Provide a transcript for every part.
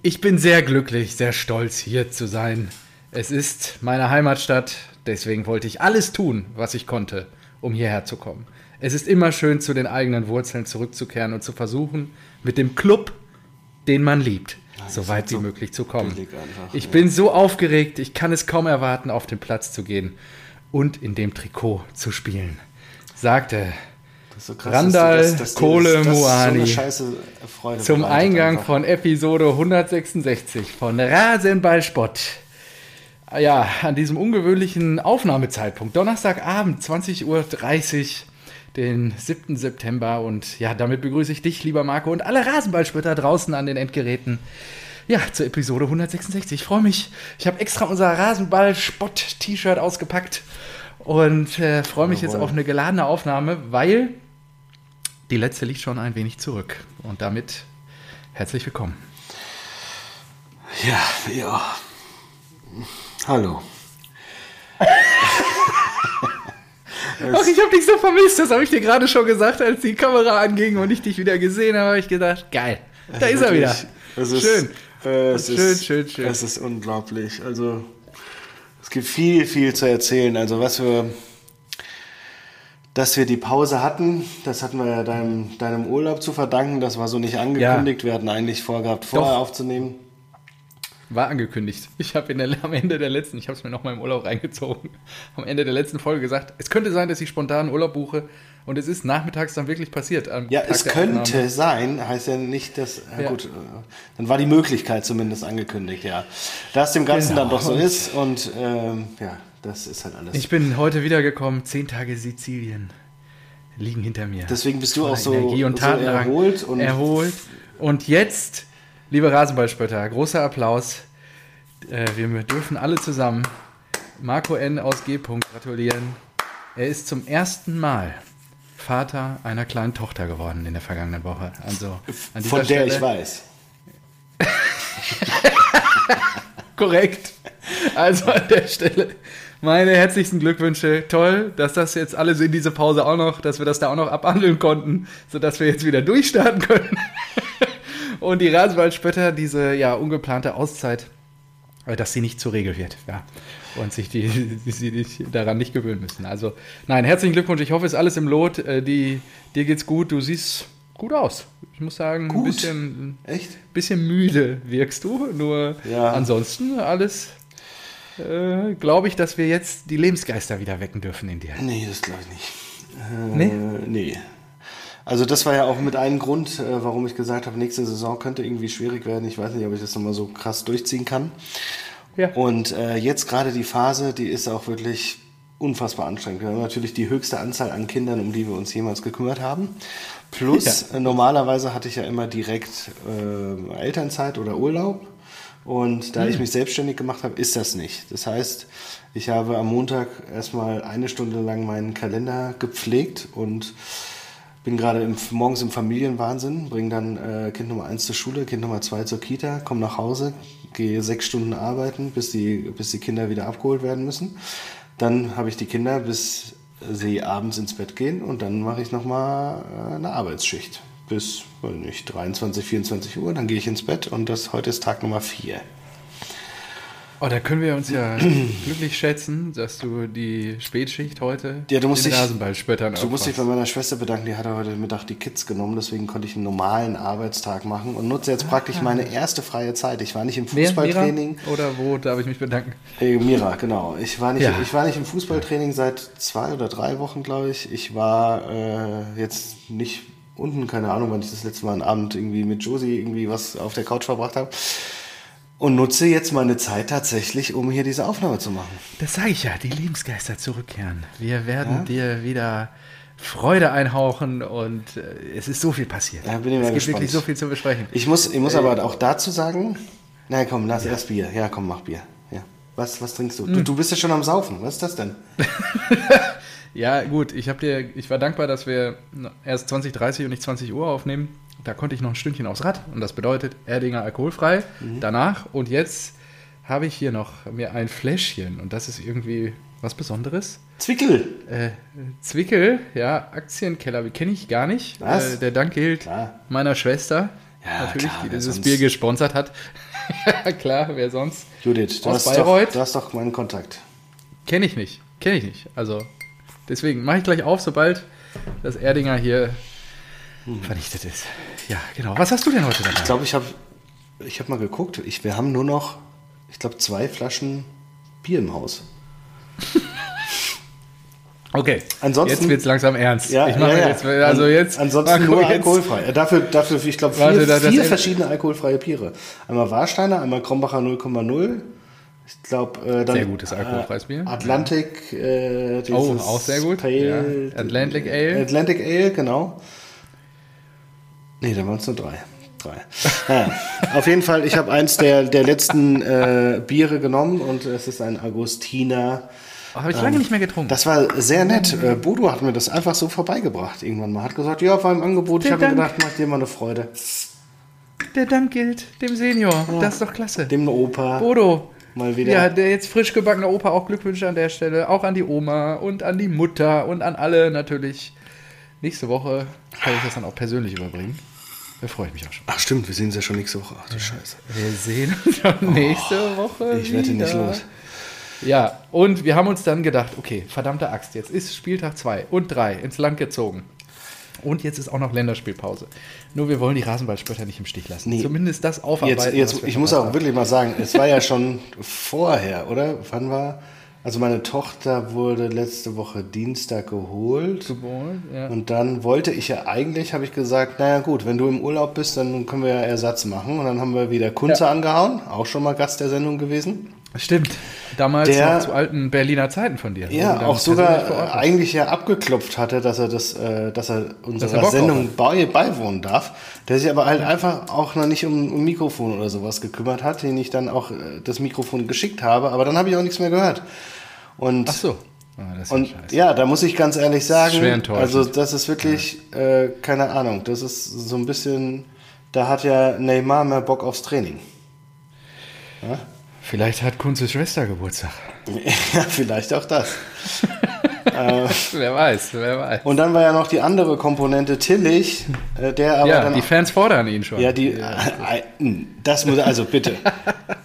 Ich bin sehr glücklich, sehr stolz, hier zu sein. Es ist meine Heimatstadt, deswegen wollte ich alles tun, was ich konnte, um hierher zu kommen. Es ist immer schön, zu den eigenen Wurzeln zurückzukehren und zu versuchen, mit dem Club, den man liebt, so weit wie so möglich zu kommen. Einfach, ich ja. bin so aufgeregt, ich kann es kaum erwarten, auf den Platz zu gehen und in dem Trikot zu spielen, sagte so krass, Randall dass, dass Kohle Moani so zum Eingang einfach. von Episode 166 von Rasenballspott. Ja, an diesem ungewöhnlichen Aufnahmezeitpunkt, Donnerstagabend, 20.30 Uhr, den 7. September. Und ja, damit begrüße ich dich, lieber Marco, und alle Rasenballspötter draußen an den Endgeräten. Ja, zur Episode 166. Ich freue mich. Ich habe extra unser Rasenball-Spott-T-Shirt ausgepackt und äh, freue mich Jawohl. jetzt auf eine geladene Aufnahme, weil die letzte liegt schon ein wenig zurück. Und damit herzlich willkommen. Ja, ja. Hallo. Ach, ich habe dich so vermisst, das habe ich dir gerade schon gesagt, als die Kamera anging und ich dich wieder gesehen habe, habe ich gedacht, geil, da ist er wieder. Ist, schön. Äh, es schön, ist, schön, schön. Es ist unglaublich. Also, es gibt viel, viel zu erzählen. Also, was wir dass wir die Pause hatten. Das hatten wir ja deinem, deinem Urlaub zu verdanken. Das war so nicht angekündigt. Ja. Wir hatten eigentlich vorgehabt, vorher Doch. aufzunehmen. War angekündigt. Ich habe am Ende der letzten, ich habe es mir nochmal im Urlaub reingezogen, am Ende der letzten Folge gesagt, es könnte sein, dass ich spontan Urlaub buche. Und es ist nachmittags dann wirklich passiert. ja, Tag es könnte Aufnahme. sein, heißt ja nicht, dass. Ja. Gut, dann war die Möglichkeit zumindest angekündigt, ja. Da es dem Ganzen genau. dann doch so ist und ähm, ja, das ist halt alles. Ich bin heute wiedergekommen, zehn Tage Sizilien liegen hinter mir. Deswegen bist du auch so, Energie und so erholt. Und erholt. Und jetzt, liebe Rasenballspötter, großer Applaus. Äh, wir dürfen alle zusammen Marco N. aus G. gratulieren. Er ist zum ersten Mal Vater einer kleinen Tochter geworden in der vergangenen Woche. Also Von der Stelle, ich weiß. Korrekt. Also an der Stelle meine herzlichsten Glückwünsche. Toll, dass das jetzt alles in diese Pause auch noch, dass wir das da auch noch abhandeln konnten, sodass wir jetzt wieder durchstarten können. Und die Rasenwaldspötter, diese ja ungeplante Auszeit, äh, dass sie nicht zur Regel wird. Ja. Und sich die, die, nicht, daran nicht gewöhnen müssen. Also, nein, herzlichen Glückwunsch. Ich hoffe, es ist alles im Lot. Äh, die, dir geht's gut. Du siehst gut aus. Ich muss sagen, gut? ein bisschen, Echt? bisschen müde wirkst du. Nur ja. ansonsten alles äh, glaube ich, dass wir jetzt die Lebensgeister wieder wecken dürfen in dir. Nee, das glaube ich nicht. Äh, nee? Nee. Also das war ja auch mit einem Grund, äh, warum ich gesagt habe, nächste Saison könnte irgendwie schwierig werden. Ich weiß nicht, ob ich das nochmal so krass durchziehen kann. Ja. Und äh, jetzt gerade die Phase, die ist auch wirklich unfassbar anstrengend. Wir haben natürlich die höchste Anzahl an Kindern, um die wir uns jemals gekümmert haben. Plus, ja. Äh, normalerweise hatte ich ja immer direkt äh, Elternzeit oder Urlaub. Und da mhm. ich hm. mich selbstständig gemacht habe, ist das nicht. Das heißt, ich habe am Montag erstmal eine Stunde lang meinen Kalender gepflegt und bin gerade im, morgens im Familienwahnsinn, bringe dann äh, Kind Nummer eins zur Schule, Kind Nummer zwei zur Kita, komme nach Hause, gehe sechs Stunden arbeiten, bis die, bis die Kinder wieder abgeholt werden müssen. Dann habe ich die Kinder, bis sie abends ins Bett gehen und dann mache ich nochmal äh, eine Arbeitsschicht bis, weiß nicht, 23, 24 Uhr, dann gehe ich ins Bett und das heute ist Tag Nummer 4. Oh, da können wir uns ja glücklich schätzen, dass du die Spätschicht heute ja, du musst den dich, Rasenballspöttern Du musst dich bei meiner Schwester bedanken, die hat heute Mittag die Kids genommen, deswegen konnte ich einen normalen Arbeitstag machen und nutze jetzt praktisch ah. meine erste freie Zeit. Ich war nicht im Fußballtraining. Mira? Oder wo darf ich mich bedanken? Hey, Mira, genau. Ich war, nicht, ja. ich war nicht im Fußballtraining seit zwei oder drei Wochen, glaube ich. Ich war äh, jetzt nicht unten, keine Ahnung, wann ich das letzte Mal einen Abend irgendwie mit Josie irgendwie was auf der Couch verbracht habe. Und nutze jetzt meine Zeit tatsächlich, um hier diese Aufnahme zu machen. Das sage ich ja, die Lebensgeister zurückkehren. Wir werden ja? dir wieder Freude einhauchen und äh, es ist so viel passiert. Ja, bin ich es gibt gespannt. wirklich so viel zu besprechen. Ich muss, ich muss äh, aber auch dazu sagen, na komm, lass ja. erst Bier. Ja, komm, mach Bier. Ja. Was, was trinkst du? Hm. du? Du bist ja schon am Saufen. Was ist das denn? Ja, gut, ich habe dir, ich war dankbar, dass wir erst 20.30 und nicht 20 Uhr aufnehmen. Da konnte ich noch ein Stündchen aufs Rad und das bedeutet Erdinger alkoholfrei. Mhm. Danach und jetzt habe ich hier noch mir ein Fläschchen und das ist irgendwie was Besonderes. Zwickel. Äh, Zwickel, ja, Aktienkeller, wie kenne ich gar nicht. Was? Äh, der Dank gilt Klar. meiner Schwester. ja, natürlich, klar, die dieses Bier gesponsert hat. klar, wer sonst? Judith, du hast, doch, du hast doch meinen Kontakt. Kenne ich nicht, kenne ich nicht. Also deswegen mache ich gleich auf, sobald das Erdinger hier hm. vernichtet ist. Ja, genau. Was hast du denn heute dabei? Ich glaube, ich habe ich hab mal geguckt. Ich, wir haben nur noch, ich glaube, zwei Flaschen Bier im Haus. Okay, ansonsten, jetzt wird es langsam ernst. Ja, ich mache ja, ja. jetzt, also jetzt ansonsten nur jetzt. alkoholfrei. Dafür, dafür ich glaube, vier, Warte, vier verschiedene alkoholfreie Biere. Einmal Warsteiner, einmal Krombacher 0,0. Ich glaube, äh, dann sehr gutes alkoholfreies Bier. Atlantic. Äh, oh, auch sehr gut. Pale, ja. Atlantic Ale. Atlantic Ale, genau. Nee, da waren es nur drei. Drei. Ja, auf jeden Fall, ich habe eins der, der letzten äh, Biere genommen und es ist ein Agostiner Oh, Habe ich lange ähm, nicht mehr getrunken. Das war sehr nett. Äh, Bodo hat mir das einfach so vorbeigebracht irgendwann mal. Hat gesagt, ja, war im Angebot. Der ich habe gedacht, mach dir mal eine Freude. Der Dank gilt dem Senior. Ja, das ist doch klasse. Dem Opa. Bodo. Mal wieder. Ja, der jetzt frisch gebackene Opa, auch Glückwünsche an der Stelle. Auch an die Oma und an die Mutter und an alle natürlich. Nächste Woche kann ich das dann auch persönlich überbringen. Da freue ich mich auch schon. Ach stimmt, wir sehen uns ja schon nächste Woche. Ach du Scheiße. Wir sehen uns schon nächste oh, Woche. Ich werde nicht los. Ja, und wir haben uns dann gedacht, okay, verdammte Axt, jetzt ist Spieltag 2 und 3 ins Land gezogen. Und jetzt ist auch noch Länderspielpause. Nur wir wollen die Rasenballspötter nicht im Stich lassen. Nee. Zumindest das aufarbeiten. Jetzt, jetzt, ich muss auch haben. wirklich mal sagen, es war ja schon vorher, oder? Wann war? Also meine Tochter wurde letzte Woche Dienstag geholt. Geholt, ja. Und dann wollte ich ja eigentlich, habe ich gesagt, naja gut, wenn du im Urlaub bist, dann können wir ja Ersatz machen. Und dann haben wir wieder Kunze ja. angehauen, auch schon mal Gast der Sendung gewesen. Stimmt. Damals der, zu alten Berliner Zeiten von dir. Ja, auch sogar eigentlich ja abgeklopft hatte, dass er das, äh, dass er unserer dass er Sendung bei, beiwohnen darf. Der sich aber halt einfach auch noch nicht um, um Mikrofon oder sowas gekümmert hat, den ich dann auch äh, das Mikrofon geschickt habe. Aber dann habe ich auch nichts mehr gehört. Und, Ach so. Oh, und ja, da muss ich ganz ehrlich sagen, also das ist wirklich, ja. äh, keine Ahnung, das ist so ein bisschen, da hat ja Neymar mehr Bock aufs Training. Ja? Vielleicht hat Kunzes Schwester Geburtstag. Ja, vielleicht auch das. äh, wer weiß, wer weiß. Und dann war ja noch die andere Komponente Tillich, äh, der aber ja, dann die Fans fordern ihn schon. Ja, die, ja. Äh, äh, das muss, also bitte,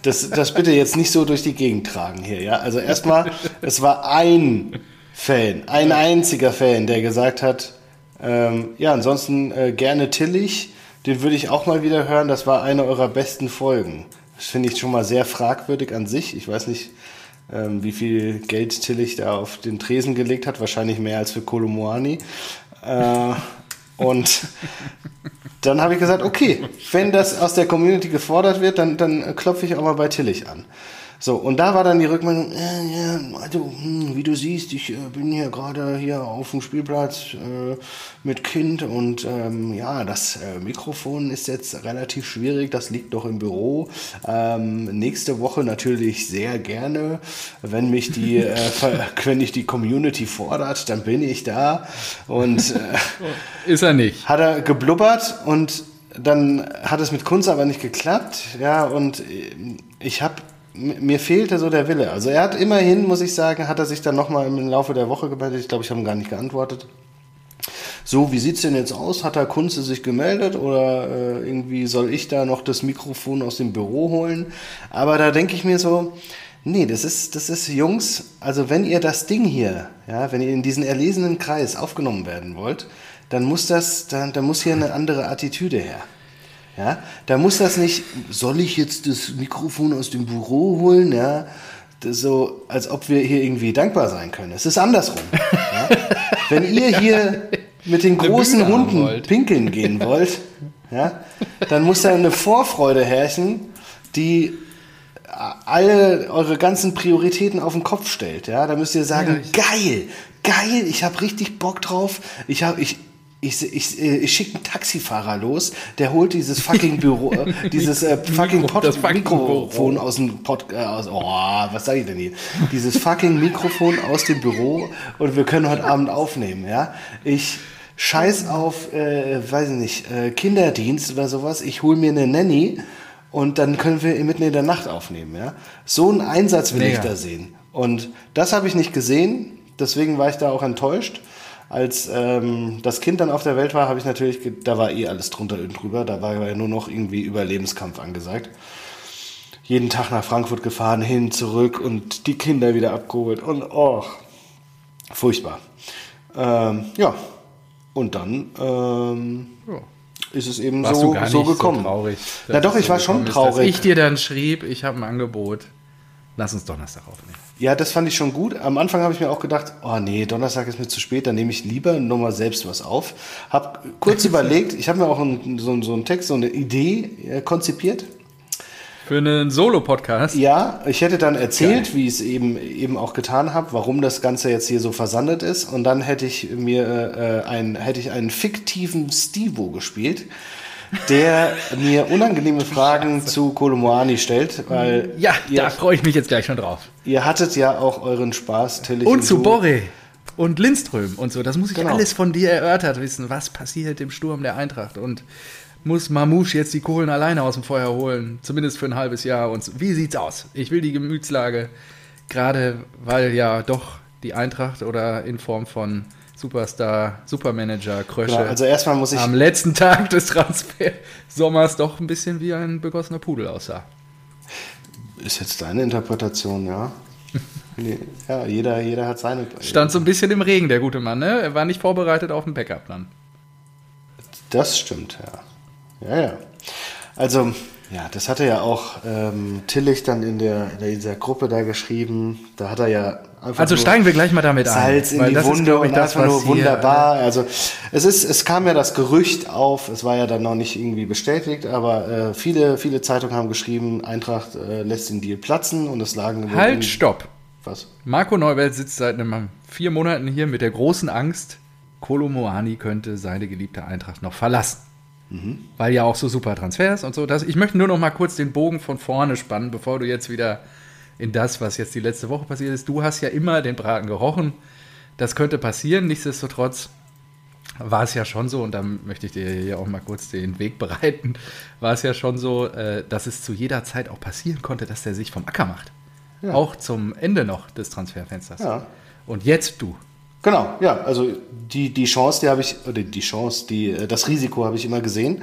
das, das bitte jetzt nicht so durch die Gegend tragen hier, ja. Also erstmal, es war ein Fan, ein einziger Fan, der gesagt hat, ähm, ja, ansonsten äh, gerne Tillich, den würde ich auch mal wieder hören, das war eine eurer besten Folgen. Das finde ich schon mal sehr fragwürdig an sich. Ich weiß nicht, ähm, wie viel Geld Tillich da auf den Tresen gelegt hat. Wahrscheinlich mehr als für Kolomoani. Äh, und dann habe ich gesagt, okay, wenn das aus der Community gefordert wird, dann, dann klopfe ich auch mal bei Tillich an. So, und da war dann die Rückmeldung, äh, ja, also, hm, wie du siehst, ich äh, bin hier gerade hier auf dem Spielplatz äh, mit Kind und ähm, ja, das äh, Mikrofon ist jetzt relativ schwierig, das liegt doch im Büro. Ähm, nächste Woche natürlich sehr gerne, wenn mich die, äh, wenn ich die Community fordert, dann bin ich da. Und äh, ist er nicht. Hat er geblubbert und dann hat es mit Kunst aber nicht geklappt, ja, und ich habe mir fehlte so der Wille. Also er hat immerhin, muss ich sagen, hat er sich dann nochmal im Laufe der Woche gemeldet. Ich glaube, ich habe ihm gar nicht geantwortet. So, wie sieht's denn jetzt aus? Hat der Kunze sich gemeldet oder äh, irgendwie soll ich da noch das Mikrofon aus dem Büro holen? Aber da denke ich mir so, nee, das ist, das ist Jungs, also wenn ihr das Ding hier, ja, wenn ihr in diesen erlesenen Kreis aufgenommen werden wollt, dann muss das, dann, dann muss hier eine andere Attitüde her. Ja, da muss das nicht, soll ich jetzt das Mikrofon aus dem Büro holen? Ja, so, als ob wir hier irgendwie dankbar sein können. Es ist andersrum. Ja? Wenn ihr hier mit den großen Hunden pinkeln gehen wollt, ja, dann muss da eine Vorfreude herrschen, die alle eure ganzen Prioritäten auf den Kopf stellt. Ja, da müsst ihr sagen, ja, geil, geil, ich habe richtig Bock drauf. Ich habe, ich, ich, ich, äh, ich schicke einen Taxifahrer los, der holt dieses fucking Büro, äh, dieses äh, fucking Mikro, Pod fucking Mikrofon aus dem Pod, äh, aus, oh, was sage ich denn hier? Dieses fucking Mikrofon aus dem Büro und wir können heute Abend aufnehmen, ja? Ich scheiß auf, äh, weiß ich nicht, äh, Kinderdienst oder sowas, ich hole mir eine Nanny und dann können wir mitten in der Nacht aufnehmen, ja? So einen Einsatz will Mega. ich da sehen. Und das habe ich nicht gesehen, deswegen war ich da auch enttäuscht. Als ähm, das Kind dann auf der Welt war, habe ich natürlich, da war eh alles drunter und drüber. Da war ja nur noch irgendwie Überlebenskampf angesagt. Jeden Tag nach Frankfurt gefahren, hin, zurück und die Kinder wieder abgeholt und oh, furchtbar. Ähm, ja, und dann ähm, ja. ist es eben Warst so, so gekommen. So traurig, Na doch, ich war schon traurig. Dass ich dir dann schrieb, ich habe ein Angebot. Lass uns Donnerstag aufnehmen. Ja, das fand ich schon gut. Am Anfang habe ich mir auch gedacht, oh nee, Donnerstag ist mir zu spät, dann nehme ich lieber nochmal selbst was auf. Hab kurz überlegt, ich habe mir auch einen, so, so einen Text, so eine Idee äh, konzipiert. Für einen Solo-Podcast? Ja, ich hätte dann erzählt, Geil. wie ich es eben, eben auch getan habe, warum das Ganze jetzt hier so versandet ist. Und dann hätte ich mir äh, ein, hätte ich einen fiktiven Stivo gespielt der mir unangenehme Fragen zu Kolomoani stellt, weil ja, ihr, da freue ich mich jetzt gleich schon drauf. Ihr hattet ja auch euren Spaß, Tillich und, und zu Borre und Lindström und so. Das muss ich genau. alles von dir erörtert wissen. Was passiert im Sturm der Eintracht und muss Mamouche jetzt die Kohlen alleine aus dem Feuer holen, zumindest für ein halbes Jahr. Und wie sieht's aus? Ich will die Gemütslage, gerade weil ja doch die Eintracht oder in Form von Superstar, Supermanager, Krösche. Genau, also erstmal muss ich. Am letzten Tag des Transfersommers doch ein bisschen wie ein begossener Pudel aussah. Ist jetzt deine Interpretation, ja? nee, ja, jeder, jeder hat seine. Stand so ein bisschen im Regen, der gute Mann, ne? Er war nicht vorbereitet auf den Backup dann. Das stimmt, ja. Ja, ja. Also, ja, das hatte ja auch ähm, Tillich dann in, der, in dieser Gruppe da geschrieben. Da hat er ja einfach. Also steigen wir gleich mal damit Salz ein. Salz in die Wunde ist, und das einfach nur wunderbar. Also es ist, es kam ja das Gerücht auf. Es war ja dann noch nicht irgendwie bestätigt, aber äh, viele, viele Zeitungen haben geschrieben, Eintracht äh, lässt den Deal platzen und es lagen. Halt, stopp. Was? Marco Neuwelt sitzt seit einem, vier Monaten hier mit der großen Angst, Kolo Moani könnte seine geliebte Eintracht noch verlassen. Mhm. Weil ja auch so super Transfers und so. Das, ich möchte nur noch mal kurz den Bogen von vorne spannen, bevor du jetzt wieder in das, was jetzt die letzte Woche passiert ist. Du hast ja immer den Braten gerochen. Das könnte passieren. Nichtsdestotrotz war es ja schon so, und da möchte ich dir hier auch mal kurz den Weg bereiten, war es ja schon so, äh, dass es zu jeder Zeit auch passieren konnte, dass der sich vom Acker macht. Ja. Auch zum Ende noch des Transferfensters. Ja. Und jetzt du. Genau, ja, also die, die Chance, die habe ich, oder die Chance, die, äh, das Risiko habe ich immer gesehen.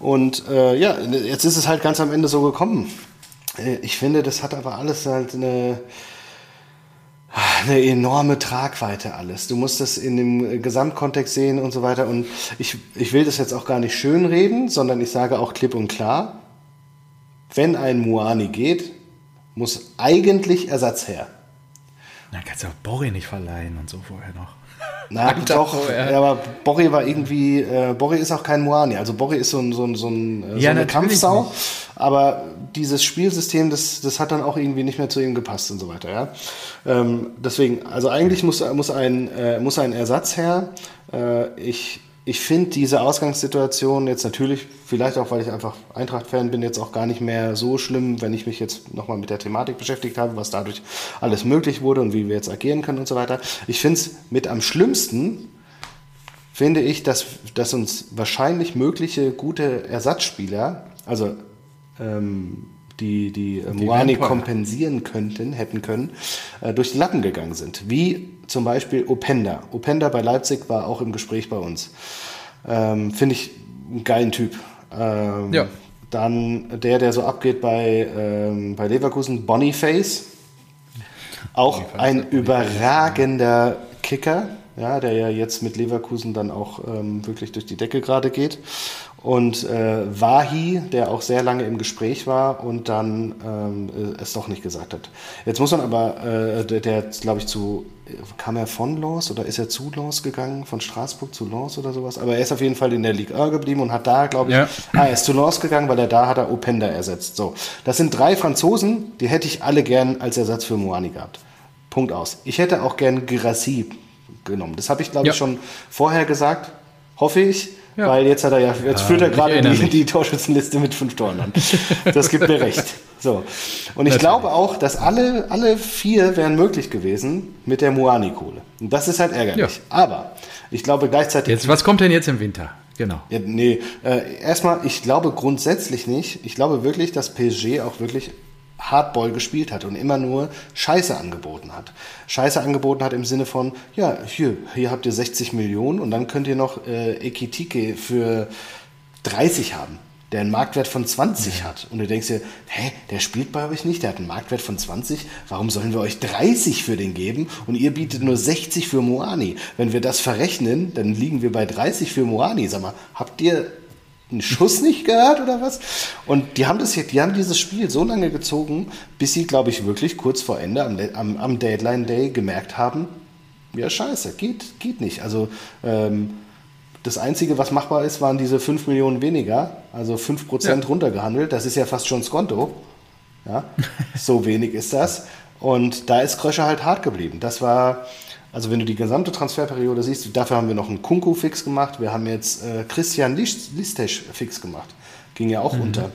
Und äh, ja, jetzt ist es halt ganz am Ende so gekommen. Äh, ich finde, das hat aber alles halt eine, eine enorme Tragweite alles. Du musst das in dem Gesamtkontext sehen und so weiter. Und ich, ich will das jetzt auch gar nicht schönreden, sondern ich sage auch klipp und klar, wenn ein Muani geht, muss eigentlich Ersatz her. Na, kannst du auch Borri nicht verleihen und so vorher noch. Na, doch, ja, aber Borri war irgendwie, äh, Borri ist auch kein Moani, also Borri ist so, ein, so, ein, so, ein, äh, so eine Kampfsau, nicht. aber dieses Spielsystem, das, das hat dann auch irgendwie nicht mehr zu ihm gepasst und so weiter, ja. Ähm, deswegen, also eigentlich muss, muss, ein, äh, muss ein Ersatz her. Äh, ich ich finde diese Ausgangssituation jetzt natürlich, vielleicht auch, weil ich einfach Eintracht-Fan bin, jetzt auch gar nicht mehr so schlimm, wenn ich mich jetzt nochmal mit der Thematik beschäftigt habe, was dadurch alles möglich wurde und wie wir jetzt agieren können und so weiter. Ich finde es mit am schlimmsten, finde ich, dass, dass uns wahrscheinlich mögliche gute Ersatzspieler, also ähm, die, die, die Moani kompensieren könnten, hätten können, äh, durch die Lappen gegangen sind. Wie zum Beispiel Openda. Openda bei Leipzig war auch im Gespräch bei uns. Ähm, Finde ich einen geilen Typ. Ähm, ja. Dann der, der so abgeht bei, ähm, bei Leverkusen, Boniface. Auch Boniface, ein überragender Kicker, ja, der ja jetzt mit Leverkusen dann auch ähm, wirklich durch die Decke gerade geht und äh, Wahi, der auch sehr lange im Gespräch war und dann ähm, es doch nicht gesagt hat. Jetzt muss man aber, äh, der, der glaube ich, zu, kam er von Lens oder ist er zu Lens gegangen, von Straßburg zu Lens oder sowas? Aber er ist auf jeden Fall in der Ligue 1 geblieben und hat da, glaube ich, ja. ah, er ist zu Lens gegangen, weil er da hat er Openda ersetzt. So, das sind drei Franzosen, die hätte ich alle gern als Ersatz für Moani gehabt. Punkt aus. Ich hätte auch gern Girassi genommen. Das habe ich, glaube ja. ich, schon vorher gesagt. Hoffe ich. Ja. Weil jetzt hat er ja, jetzt ja, führt er gerade die, die, Torschützenliste mit fünf Toren an. Das gibt mir recht. So. Und ich glaube auch, dass alle, alle vier wären möglich gewesen mit der Moani-Kohle. Und das ist halt ärgerlich. Ja. Aber ich glaube gleichzeitig. Jetzt, was kommt denn jetzt im Winter? Genau. Ja, nee, äh, erstmal, ich glaube grundsätzlich nicht. Ich glaube wirklich, dass PSG auch wirklich Hardball gespielt hat und immer nur Scheiße angeboten hat. Scheiße angeboten hat im Sinne von, ja, hier, hier habt ihr 60 Millionen und dann könnt ihr noch äh, Ekitike für 30 haben der einen Marktwert von 20 ja. hat. Und du denkst dir, hä, der spielt bei euch nicht, der hat einen Marktwert von 20, warum sollen wir euch 30 für den geben und ihr bietet nur 60 für Moani? Wenn wir das verrechnen, dann liegen wir bei 30 für Moani. Sag mal, habt ihr einen Schuss nicht gehört oder was? Und die haben das die haben dieses Spiel so lange gezogen, bis sie, glaube ich, wirklich kurz vor Ende am, am, am Deadline Day gemerkt haben, ja scheiße, geht, geht nicht. Also ähm, das Einzige, was machbar ist, waren diese 5 Millionen weniger, also 5 Prozent ja. runtergehandelt. Das ist ja fast schon Skonto. Ja, so wenig ist das. Und da ist Kröscher halt hart geblieben. Das war, also wenn du die gesamte Transferperiode siehst, dafür haben wir noch einen Kunku fix gemacht. Wir haben jetzt äh, Christian Listesch fix gemacht. Ging ja auch mhm. unter.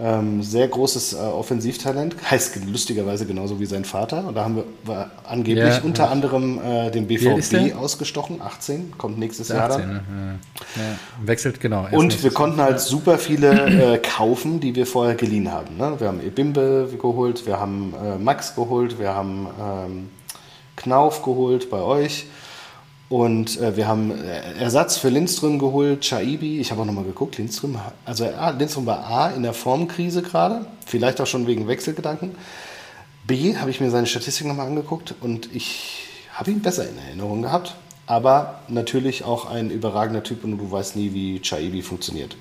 Ähm, sehr großes äh, Offensivtalent, heißt lustigerweise genauso wie sein Vater. Und da haben wir, angeblich ja, unter ja. anderem äh, den BVB ausgestochen, 18, kommt nächstes 18, Jahr dann. Ne? Ja. Wechselt genau. Und wir konnten halt super viele äh, kaufen, die wir vorher geliehen haben. Ne? Wir haben Ebimbe geholt, wir haben äh, Max geholt, wir haben ähm, Knauf geholt bei euch. Und äh, wir haben äh, Ersatz für Lindström geholt, Chaibi. Ich habe auch nochmal geguckt, Lindström, also äh, Lindström war A in der Formkrise gerade, vielleicht auch schon wegen Wechselgedanken. B habe ich mir seine Statistik nochmal angeguckt und ich habe ihn besser in Erinnerung gehabt. Aber natürlich auch ein überragender Typ und du weißt nie, wie Chaibi funktioniert.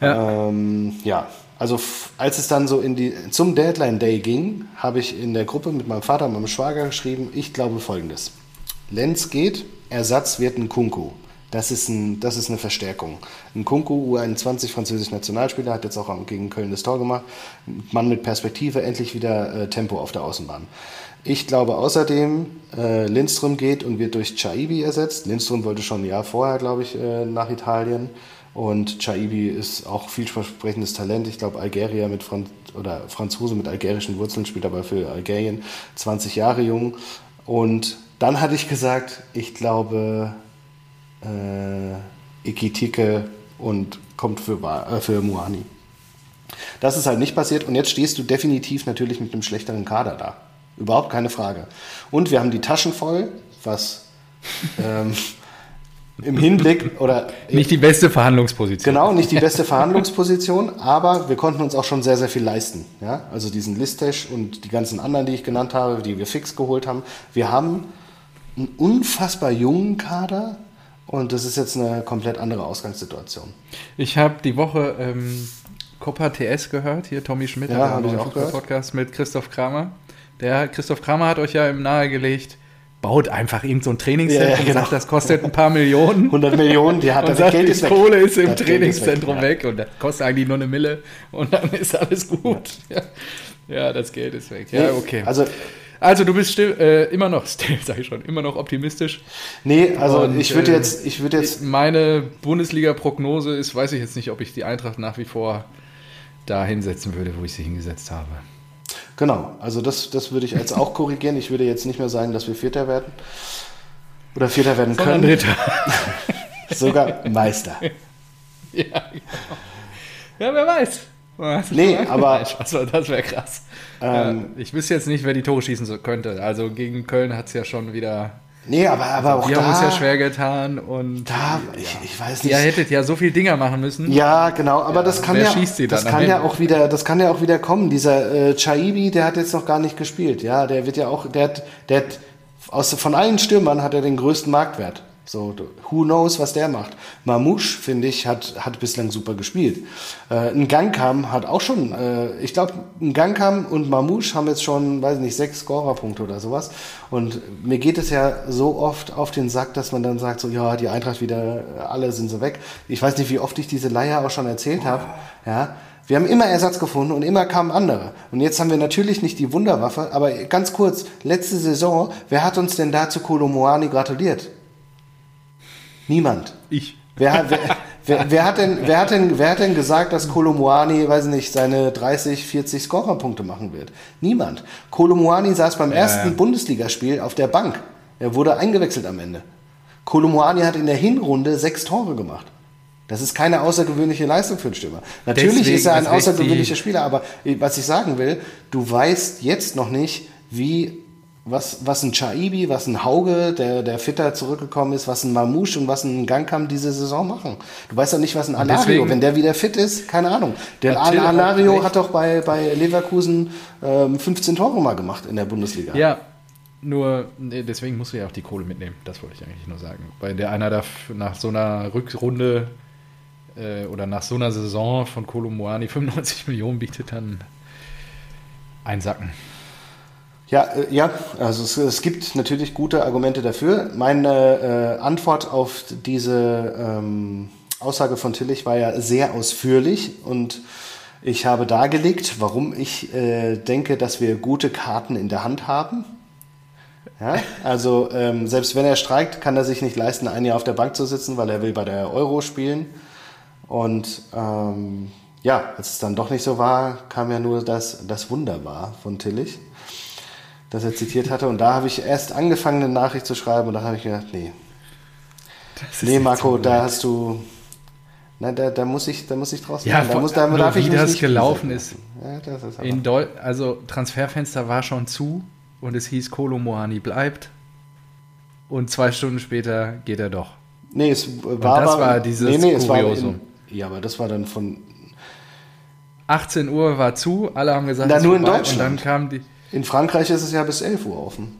Ja, ähm, ja also als es dann so in die, zum Deadline Day ging, habe ich in der Gruppe mit meinem Vater und meinem Schwager geschrieben, ich glaube folgendes. Lenz geht, Ersatz wird ein Kunku. Das ist, ein, das ist eine Verstärkung. Ein Kunku, U21 französisch Nationalspieler, hat jetzt auch gegen Köln das Tor gemacht. Mann mit Perspektive, endlich wieder äh, Tempo auf der Außenbahn. Ich glaube außerdem, äh, Lindström geht und wird durch Chaibi ersetzt. Lindström wollte schon ein Jahr vorher, glaube ich, äh, nach Italien. Und Chaibi ist auch vielversprechendes Talent. Ich glaube, Algerier mit Franz oder Franzose mit algerischen Wurzeln spielt aber für Algerien 20 Jahre jung. Und dann hatte ich gesagt, ich glaube, äh, Ikitike und kommt für, äh, für Muani. Das ist halt nicht passiert und jetzt stehst du definitiv natürlich mit einem schlechteren Kader da. Überhaupt keine Frage. Und wir haben die Taschen voll, was ähm, im Hinblick oder. Nicht die beste Verhandlungsposition. Genau, nicht die beste Verhandlungsposition, aber wir konnten uns auch schon sehr, sehr viel leisten. Ja? Also diesen Listesh und die ganzen anderen, die ich genannt habe, die wir fix geholt haben. Wir haben einen unfassbar jungen Kader und das ist jetzt eine komplett andere Ausgangssituation. Ich habe die Woche ähm, Copa TS gehört, hier Tommy Schmidt, ja, habe ich auch gehört. Podcast mit Christoph Kramer. Der Christoph Kramer hat euch ja im nahegelegt, baut einfach irgend so ein Trainingszentrum, ja, ja, genau. sagt, das kostet ein paar Millionen. 100 Millionen, die hat und sagt, Geld ist weg. Kohle ist im das Trainingszentrum ist weg, weg, und das kostet eigentlich nur eine Mille und dann ist alles gut. Ja, ja das Geld ist weg. Ja, okay. Also also du bist still, äh, immer noch, still, sag ich schon, immer noch optimistisch. Nee, also Und, ich würde äh, jetzt, ich würde jetzt. Meine Bundesliga-Prognose ist, weiß ich jetzt nicht, ob ich die Eintracht nach wie vor da hinsetzen würde, wo ich sie hingesetzt habe. Genau, also das, das würde ich jetzt auch korrigieren. Ich würde jetzt nicht mehr sagen, dass wir Vierter werden. Oder Vierter werden Sondern können. Dritter. Sogar Meister. Ja, genau. Ja, wer weiß. Nee, aber. Das wäre krass. Ähm, ich wüsste jetzt nicht, wer die Tore schießen könnte. Also gegen Köln hat es ja schon wieder. Nee, aber, aber auch Wir da, haben uns ja schwer getan und. Da, ja, ich, ich, weiß nicht. Ihr hättet ja so viel Dinger machen müssen. Ja, genau, aber ja, das kann ja, das kann ja auch wieder, das kann ja auch wieder kommen. Dieser äh, Chaibi, der hat jetzt noch gar nicht gespielt. Ja, der wird ja auch, der hat, der hat, aus, von allen Stürmern hat er den größten Marktwert. So, who knows, was der macht. Mamouche, finde ich, hat, hat bislang super gespielt. Äh, ein Gangkam hat auch schon, äh, ich glaube, ein Gangkam und Mamouche haben jetzt schon, weiß nicht, sechs Scorerpunkte oder sowas. Und mir geht es ja so oft auf den Sack, dass man dann sagt, so, ja, die Eintracht wieder, alle sind so weg. Ich weiß nicht, wie oft ich diese Leier auch schon erzählt habe. Ja, wir haben immer Ersatz gefunden und immer kamen andere. Und jetzt haben wir natürlich nicht die Wunderwaffe, aber ganz kurz, letzte Saison, wer hat uns denn da zu Kolomoani gratuliert? Niemand. Ich. Wer, wer, wer, wer, hat denn, wer, hat denn, wer hat denn gesagt, dass Kolomuani, weiß nicht, seine 30, 40 Scorerpunkte machen wird? Niemand. Kolomuani saß beim ersten ja. Bundesligaspiel auf der Bank. Er wurde eingewechselt am Ende. Kolomuani hat in der Hinrunde sechs Tore gemacht. Das ist keine außergewöhnliche Leistung für einen Stürmer. Natürlich Deswegen, ist er ein außergewöhnlicher Spieler, aber was ich sagen will, du weißt jetzt noch nicht, wie was, was ein Chaibi, was ein Hauge, der, der fitter zurückgekommen ist, was ein Mamouche und was ein Gangkam diese Saison machen. Du weißt doch nicht, was ein Alario, Deswegen, wenn der wieder fit ist, keine Ahnung. Der Alario hat doch bei, bei Leverkusen ähm, 15 Tore mal gemacht in der Bundesliga. Ja, nur, deswegen musst du ja auch die Kohle mitnehmen. Das wollte ich eigentlich nur sagen. Weil der einer da nach so einer Rückrunde äh, oder nach so einer Saison von Kolomoani 95 Millionen bietet, dann einsacken. Ja, äh, ja, also es, es, gibt natürlich gute Argumente dafür. Meine äh, Antwort auf diese ähm, Aussage von Tillich war ja sehr ausführlich und ich habe dargelegt, warum ich äh, denke, dass wir gute Karten in der Hand haben. Ja, also ähm, selbst wenn er streikt, kann er sich nicht leisten, ein Jahr auf der Bank zu sitzen, weil er will bei der Euro spielen. Und ähm, ja, als es dann doch nicht so war, kam ja nur das, das Wunderbar von Tillich, das er zitiert hatte. Und da habe ich erst angefangen, eine Nachricht zu schreiben und da habe ich gedacht, nee. Nee, Marco, da hast du. Nein, da, da, muss ich, da muss ich draußen. Ja, da muss, da darf wie ich das gelaufen ist. Ja, das ist in Deu also Transferfenster war schon zu und es hieß Kolo Mohani bleibt. Und zwei Stunden später geht er doch. Nee, es war. Und das war dieses nee, nee, Kuriosum. Ja, aber das war dann von. 18 Uhr war zu, alle haben gesagt, Na, nur in Deutschland. Und dann kam die. In Frankreich ist es ja bis 11 Uhr offen.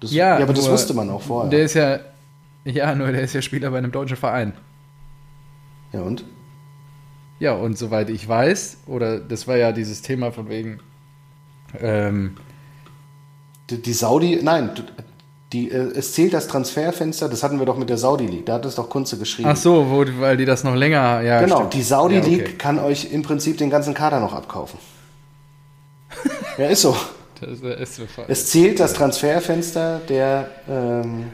Das, ja, ja, aber das wusste man auch vorher. Der ist ja. Ja, nur der ist ja Spieler bei einem deutschen Verein. Ja, und? Ja, und soweit ich weiß, oder das war ja dieses Thema von wegen. Ähm, die, die Saudi, nein, die, äh, es zählt das Transferfenster, das hatten wir doch mit der Saudi League, da hat es doch Kunze geschrieben. Ach so, wo, weil die das noch länger, ja. Genau, stimmt. die Saudi ja, okay. League kann euch im Prinzip den ganzen Kader noch abkaufen. ja, ist so. Das ist es zählt das Transferfenster der, ähm,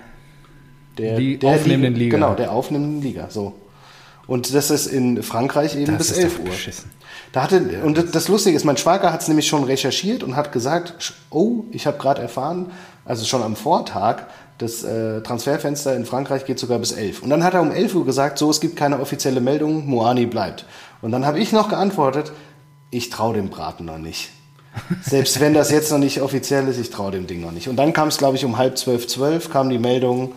der, die der aufnehmenden Liga. Genau, der aufnehmenden Liga, so. Und das ist in Frankreich eben das bis 11 Uhr. Beschissen. Da hatte, und das Lustige ist, mein Schwager hat es nämlich schon recherchiert und hat gesagt, oh, ich habe gerade erfahren, also schon am Vortag, das äh, Transferfenster in Frankreich geht sogar bis 11. Und dann hat er um 11 Uhr gesagt, so, es gibt keine offizielle Meldung, Moani bleibt. Und dann habe ich noch geantwortet, ich traue dem Braten noch nicht. Selbst wenn das jetzt noch nicht offiziell ist, ich traue dem Ding noch nicht. Und dann kam es, glaube ich, um halb zwölf, zwölf kam die Meldung,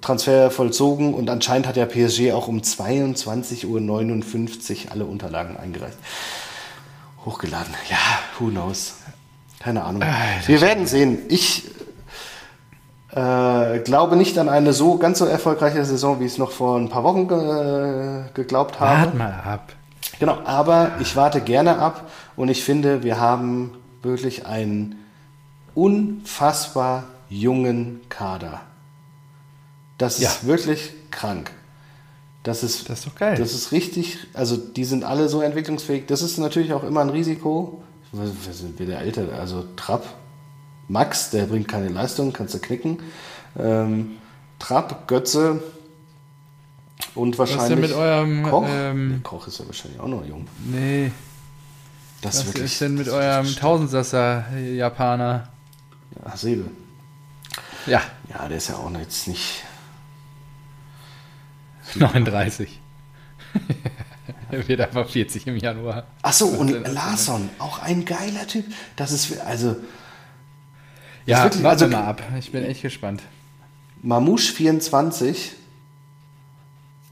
Transfer vollzogen und anscheinend hat der PSG auch um 22.59 Uhr alle Unterlagen eingereicht. Hochgeladen. Ja, who knows. Keine Ahnung. Wir werden sehen. Ich äh, glaube nicht an eine so ganz so erfolgreiche Saison, wie ich es noch vor ein paar Wochen ge geglaubt habe. Wart mal ab. Genau, aber ich warte gerne ab und ich finde, wir haben wirklich einen unfassbar jungen Kader. Das ist ja. wirklich krank. Das ist, das ist doch geil. Das ist richtig, also die sind alle so entwicklungsfähig. Das ist natürlich auch immer ein Risiko. Wir sind wieder älter, also Trapp, Max, der bringt keine Leistung, kannst du knicken. Ähm, Trapp, Götze und wahrscheinlich. Was ist denn mit eurem Koch? Ähm, Koch ist ja wahrscheinlich auch noch jung. Nee. Das Was wirklich, ist denn mit eurem Tausendsasser-Japaner? Ja, Sebe. Ja. Ja, der ist ja auch jetzt nicht. 39. er wird einfach 40 im Januar. Achso, und Larson, auch ein geiler Typ. Das ist, also. Ja, wirklich, warte also, mal ab. Ich bin echt gespannt. Mamouche 24,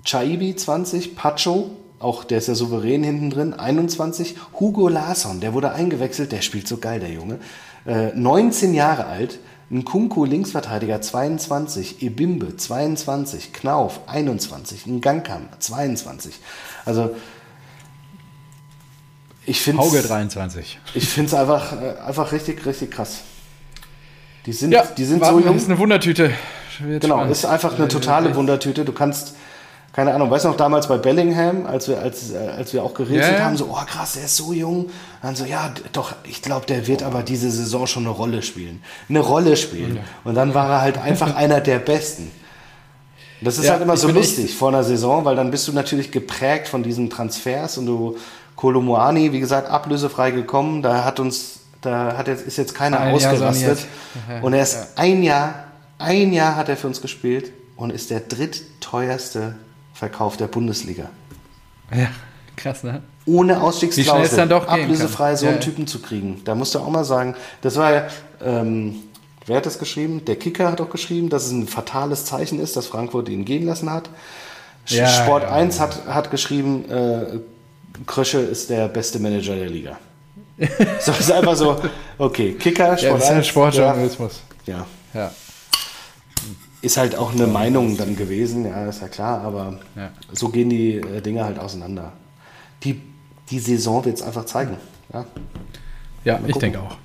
Chaibi 20, Pacho, auch der ist ja souverän hinten drin, 21, Hugo Larsson, der wurde eingewechselt, der spielt so geil, der Junge. Äh, 19 Jahre alt, ein Kunku Linksverteidiger 22, Ebimbe 22, Knauf 21, ein Gangkam 22. Also ich finde Hauge 23. Ich finde es einfach, äh, einfach richtig, richtig krass. Die sind, ja, die sind so jung. ist eine Wundertüte. Wird genau, spannend. ist einfach eine totale Wundertüte. Du kannst keine Ahnung, weißt du noch damals bei Bellingham, als wir, als, äh, als wir auch geredet ja, haben, so, oh krass, der ist so jung. Dann so, ja, doch, ich glaube, der wird aber diese Saison schon eine Rolle spielen. Eine Rolle spielen. Ja. Und dann war er halt einfach einer der Besten. Das ist ja, halt immer so lustig vor einer Saison, weil dann bist du natürlich geprägt von diesen Transfers und du, Kolomoani, wie gesagt, ablösefrei gekommen, da hat uns, da hat jetzt, ist jetzt keiner ein ausgerastet. Und er ist ein Jahr, ein Jahr hat er für uns gespielt und ist der drittteuerste Verkauf der Bundesliga. Ja, krass, ne? Ohne Ausstiegsklausel, dann doch ablösefrei so ja, einen Typen zu kriegen. Da musst du auch mal sagen, das war ja, ähm, wer hat das geschrieben? Der Kicker hat auch geschrieben, dass es ein fatales Zeichen ist, dass Frankfurt ihn gehen lassen hat. Ja, Sport ja, 1 hat, hat geschrieben, äh, Krösche ist der beste Manager der Liga. so ist einfach so, okay, Kicker, Sport ja, das 1. Ist Sportjournalismus. Ja. ja. Ist halt auch eine Meinung dann gewesen, ja, ist ja klar, aber ja. so gehen die äh, Dinge halt auseinander. Die, die Saison wird es einfach zeigen. Ja, ja ich denke auch.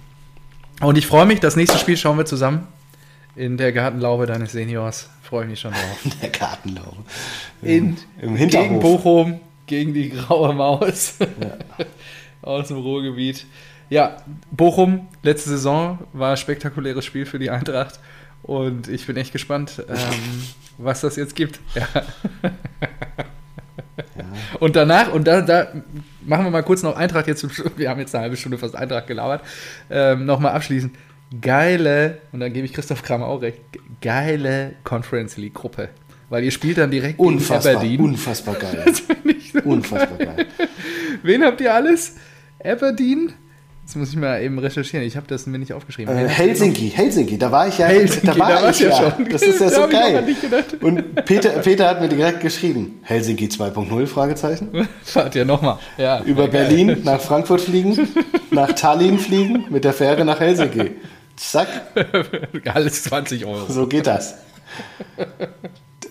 Und ich freue mich, das nächste Spiel schauen wir zusammen. In der Gartenlaube deines Seniors. Freue ich mich schon drauf. In der Gartenlaube. In, Im Hinterhof. Gegen Bochum, gegen die graue Maus. Ja. Aus dem Ruhrgebiet. Ja, Bochum, letzte Saison war ein spektakuläres Spiel für die Eintracht. Und ich bin echt gespannt, ähm, was das jetzt gibt. Ja. Ja. Und danach, und da, da machen wir mal kurz noch Eintracht jetzt, wir haben jetzt eine halbe Stunde fast Eintracht gelabert, ähm, nochmal abschließend. Geile, und dann gebe ich Christoph Kramer auch recht, geile Conference League Gruppe. Weil ihr spielt dann direkt unfassbar, gegen Aberdeen. Unfassbar geil. So unfassbar geil. Wen habt ihr alles? Aberdeen, Jetzt muss ich mal eben recherchieren. Ich habe das mir nicht aufgeschrieben. Äh, Helsinki, Helsinki, da war ich ja. Helsinki, da war da ich ja, schon. Das ist ja so geil. Und Peter, Peter hat mir direkt geschrieben: Helsinki 2.0 Fragezeichen. Fahrt ja nochmal. Ja, Über Berlin geil. nach Frankfurt fliegen, nach Tallinn fliegen, mit der Fähre nach Helsinki. Zack. Alles 20 Euro. So geht das.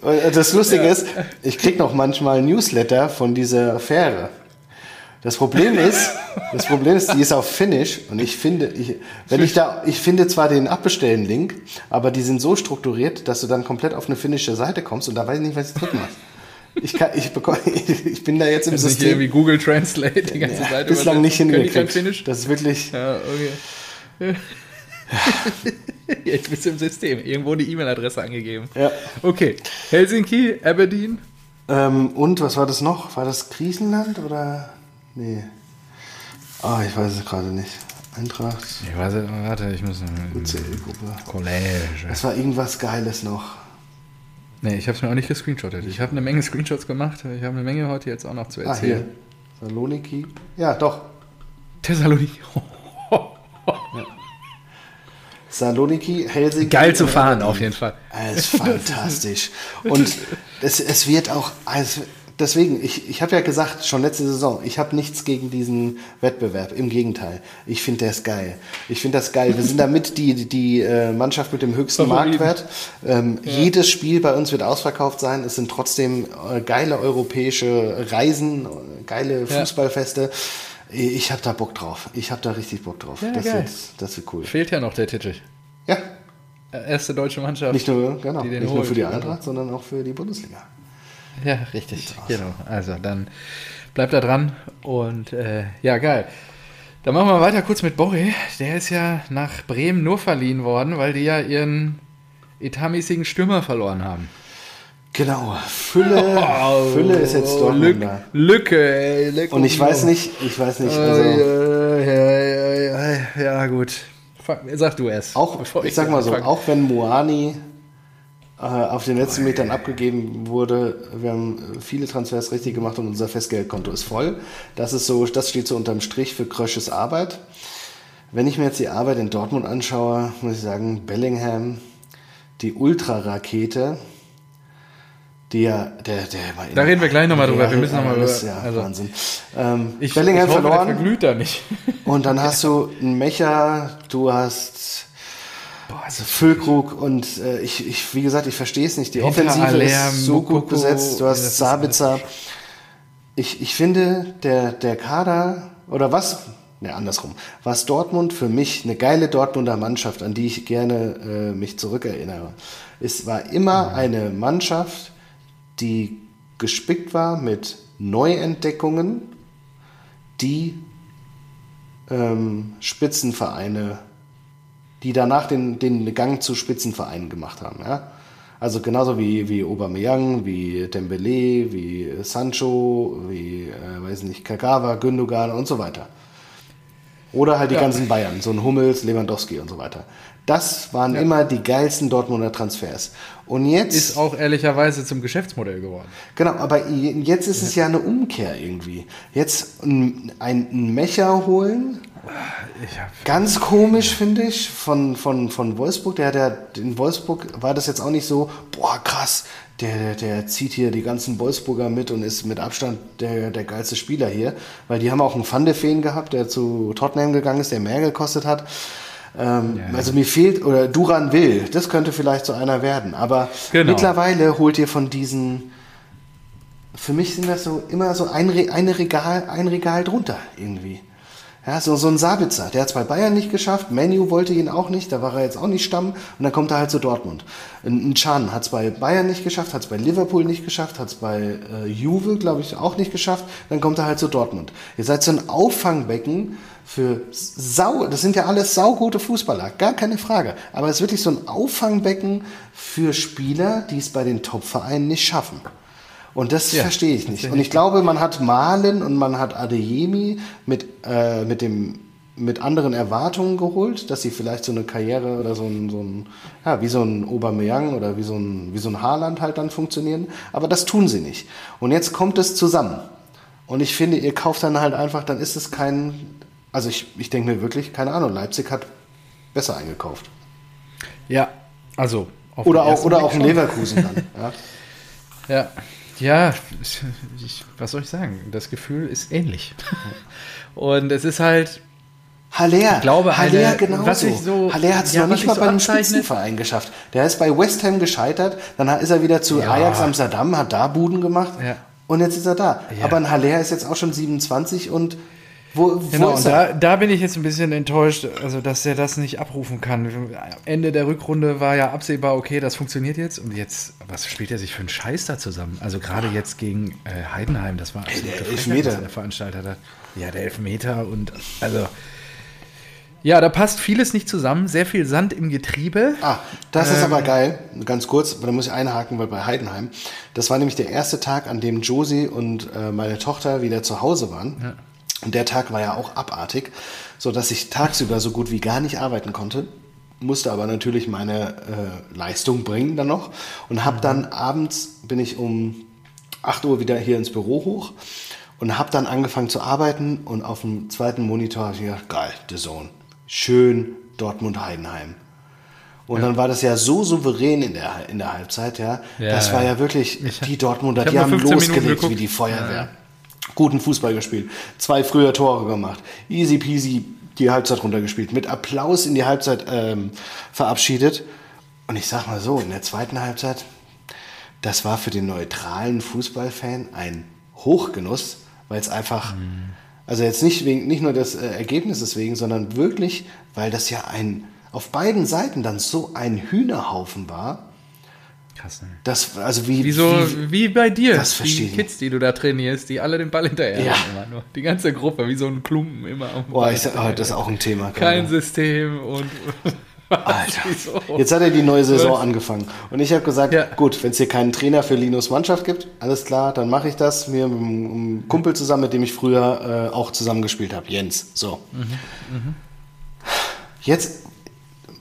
Und das Lustige ja. ist, ich kriege noch manchmal Newsletter von dieser Fähre. Das Problem ist, das Problem ist, die ist auf Finnish und ich finde, ich, wenn ich da, ich finde zwar den Abbestellen-Link, aber die sind so strukturiert, dass du dann komplett auf eine finnische Seite kommst und da weiß ich nicht, was ich drücken muss. Ich, kann, ich, bekomme, ich bin da jetzt im das System. Nicht irgendwie Google Translate die ganze ja, Seite. Bislang nicht hingekriegt. Das ist wirklich. Ja, okay. Jetzt bist du im System. Irgendwo die E-Mail-Adresse angegeben. Ja. Okay. Helsinki, Aberdeen. Ähm, und was war das noch? War das Griechenland oder? Nee. Ah, oh, ich weiß es gerade nicht. Eintracht. Ich weiß es, warte, ich muss. UCL-Gruppe. College. Es war irgendwas Geiles noch. Nee, ich habe es mir auch nicht gescreenshottet. Ich habe eine Menge Screenshots gemacht. Ich habe eine Menge heute jetzt auch noch zu erzählen. Ah, hier. Saloniki. Ja, doch. Thessaloniki. ja. Saloniki, Helsinki. Geil zu fahren, auf jeden Fall. Es ist fantastisch. Und es, es wird auch. Also, deswegen, ich, ich habe ja gesagt, schon letzte Saison, ich habe nichts gegen diesen Wettbewerb. Im Gegenteil. Ich finde, der ist geil. Ich finde das geil. Wir sind damit die, die, die äh, Mannschaft mit dem höchsten Marktwert. Ähm, ja. Jedes Spiel bei uns wird ausverkauft sein. Es sind trotzdem äh, geile europäische Reisen, geile Fußballfeste. Ich habe da Bock drauf. Ich habe da richtig Bock drauf. Ja, das, geil. Wird, das wird cool. Fehlt ja noch der Titel. Ja. Erste deutsche Mannschaft. Nicht nur, genau, nicht nur für die Eintracht, sondern auch für die Bundesliga. Ja, richtig. Genau. Also dann bleibt da dran und äh, ja, geil. Dann machen wir weiter kurz mit Borre. Der ist ja nach Bremen nur verliehen worden, weil die ja ihren etatmäßigen Stürmer verloren haben. Genau, Fülle, oh, Fülle ist jetzt Dortmunder. Lücke, ey, Lücke. Und ich weiß nicht, ich weiß nicht, also. ja, ja, ja, ja, gut. Sag du es. Auch, ich, ich sag mal so, auch wenn Moani äh, auf den letzten Metern abgegeben wurde. Wir haben viele Transfers richtig gemacht und unser Festgeldkonto ist voll. Das ist so, das steht so unterm Strich für Krösches Arbeit. Wenn ich mir jetzt die Arbeit in Dortmund anschaue, muss ich sagen, Bellingham, die Ultrarakete, die ja, der, der war Da reden wir gleich nochmal drüber. Wir müssen nochmal über. Ja, also, Wahnsinn. Ähm, ich, Bellingham ich hoffe, verloren. Der verglüht da nicht. Und dann hast du einen Mecher, du hast Boah, also Füllkrug und äh, ich, ich, wie gesagt, ich verstehe es nicht. Die Offensive Aller, ist so Mokoko, gut besetzt. Du hast Sabitzer. Ich, ich finde, der, der Kader, oder was, ne, andersrum, was Dortmund für mich eine geile Dortmunder Mannschaft, an die ich gerne äh, mich zurückerinnere. Es war immer mhm. eine Mannschaft, die gespickt war mit Neuentdeckungen, die ähm, Spitzenvereine die danach den, den Gang zu Spitzenvereinen gemacht haben. Ja? Also genauso wie, wie Aubameyang, wie Dembele, wie Sancho, wie, äh, weiß nicht, Kagawa, Gündogan und so weiter. Oder halt die ja. ganzen Bayern, so ein Hummels, Lewandowski und so weiter. Das waren ja. immer die geilsten Dortmunder Transfers. Und jetzt. Ist auch ehrlicherweise zum Geschäftsmodell geworden. Genau, aber jetzt ist es ja eine Umkehr irgendwie. Jetzt ein, ein Mecher holen. Ganz komisch, finde ich, von, von, von Wolfsburg. Der, der, in Wolfsburg war das jetzt auch nicht so, boah, krass, der, der zieht hier die ganzen Wolfsburger mit und ist mit Abstand der, der geilste Spieler hier. Weil die haben auch einen Van de Feen gehabt, der zu Tottenham gegangen ist, der mehr gekostet hat. Ähm, ja. Also mir fehlt, oder Duran Will, das könnte vielleicht so einer werden. Aber genau. mittlerweile holt ihr von diesen, für mich sind das so immer so ein, eine Regal, ein Regal drunter irgendwie. Ja, so, so ein Sabitzer, der hat es bei Bayern nicht geschafft, Menu wollte ihn auch nicht, da war er jetzt auch nicht Stamm und dann kommt er halt zu Dortmund. Ein, Chan hat es bei Bayern nicht geschafft, hat es bei Liverpool nicht geschafft, hat es bei äh, Juve, glaube ich, auch nicht geschafft, dann kommt er halt zu Dortmund. Ihr seid so ein Auffangbecken für sau, das sind ja alles saugute Fußballer, gar keine Frage. Aber es ist wirklich so ein Auffangbecken für Spieler, die es bei den Top-Vereinen nicht schaffen. Und das ja, verstehe ich nicht. Und ich glaube, man hat Malen und man hat Adeyemi mit, äh, mit, dem, mit anderen Erwartungen geholt, dass sie vielleicht so eine Karriere oder so ein, so ein ja, wie so ein Aubameyang oder wie so ein, wie so ein Haaland halt dann funktionieren. Aber das tun sie nicht. Und jetzt kommt es zusammen. Und ich finde, ihr kauft dann halt einfach, dann ist es kein, also ich, ich denke mir wirklich, keine Ahnung, Leipzig hat besser eingekauft. Ja, also. oder auch, oder auch ein Leverkusen dann. Ja. ja. Ja, ich, was soll ich sagen? Das Gefühl ist ähnlich. Und es ist halt. Haller, ich glaube, Haller eine, genauso. Was ich so, Haller hat es ja, noch nicht mal so bei einem Spitzenverein geschafft. Der ist bei West Ham gescheitert, dann ist er wieder zu ja. Ajax Amsterdam, hat da Buden gemacht ja. und jetzt ist er da. Aber ein Haller ist jetzt auch schon 27 und wo, genau, und da, da, bin ich jetzt ein bisschen enttäuscht, also dass er das nicht abrufen kann. Ende der Rückrunde war ja absehbar, okay, das funktioniert jetzt. Und jetzt, was spielt er sich für einen Scheiß da zusammen? Also gerade jetzt gegen äh, Heidenheim, das war hey, der Elfmeter, der Veranstalter hat. Ja, der Elfmeter und also. Ja, da passt vieles nicht zusammen. Sehr viel Sand im Getriebe. Ah, das ähm, ist aber geil. Ganz kurz, da muss ich einhaken, weil bei Heidenheim, das war nämlich der erste Tag, an dem Josie und äh, meine Tochter wieder zu Hause waren. Ja. Und der Tag war ja auch abartig, so dass ich tagsüber so gut wie gar nicht arbeiten konnte, musste aber natürlich meine äh, Leistung bringen dann noch und habe dann abends bin ich um 8 Uhr wieder hier ins Büro hoch und habe dann angefangen zu arbeiten und auf dem zweiten Monitor habe ich gedacht, geil, The Zone, schön Dortmund-Heidenheim. Und ja. dann war das ja so souverän in der, in der Halbzeit, ja. ja das war ja wirklich, ich, die Dortmunder, die haben losgelegt wie die Feuerwehr. Ja guten Fußball gespielt, zwei frühe Tore gemacht, easy peasy die Halbzeit runtergespielt, mit Applaus in die Halbzeit ähm, verabschiedet. Und ich sag mal so, in der zweiten Halbzeit, das war für den neutralen Fußballfan ein Hochgenuss, weil es einfach, mhm. also jetzt nicht, wegen, nicht nur des äh, Ergebnisses wegen, sondern wirklich, weil das ja ein, auf beiden Seiten dann so ein Hühnerhaufen war Krass, ne? Das, also wie, wie, so, wie, wie bei dir. Das verstehe Die Kids, die du da trainierst, die alle den Ball hinterher ja. immer nur. Die ganze Gruppe, wie so ein Klumpen immer. Boah, ich, oh, das ist auch ein Thema. Kein System und. Alter, jetzt hat er die neue Saison angefangen. Und ich habe gesagt, ja. gut, wenn es hier keinen Trainer für Linus Mannschaft gibt, alles klar, dann mache ich das. Mir mit einem Kumpel zusammen, mit dem ich früher äh, auch zusammengespielt habe, Jens. So. Mhm. Mhm. Jetzt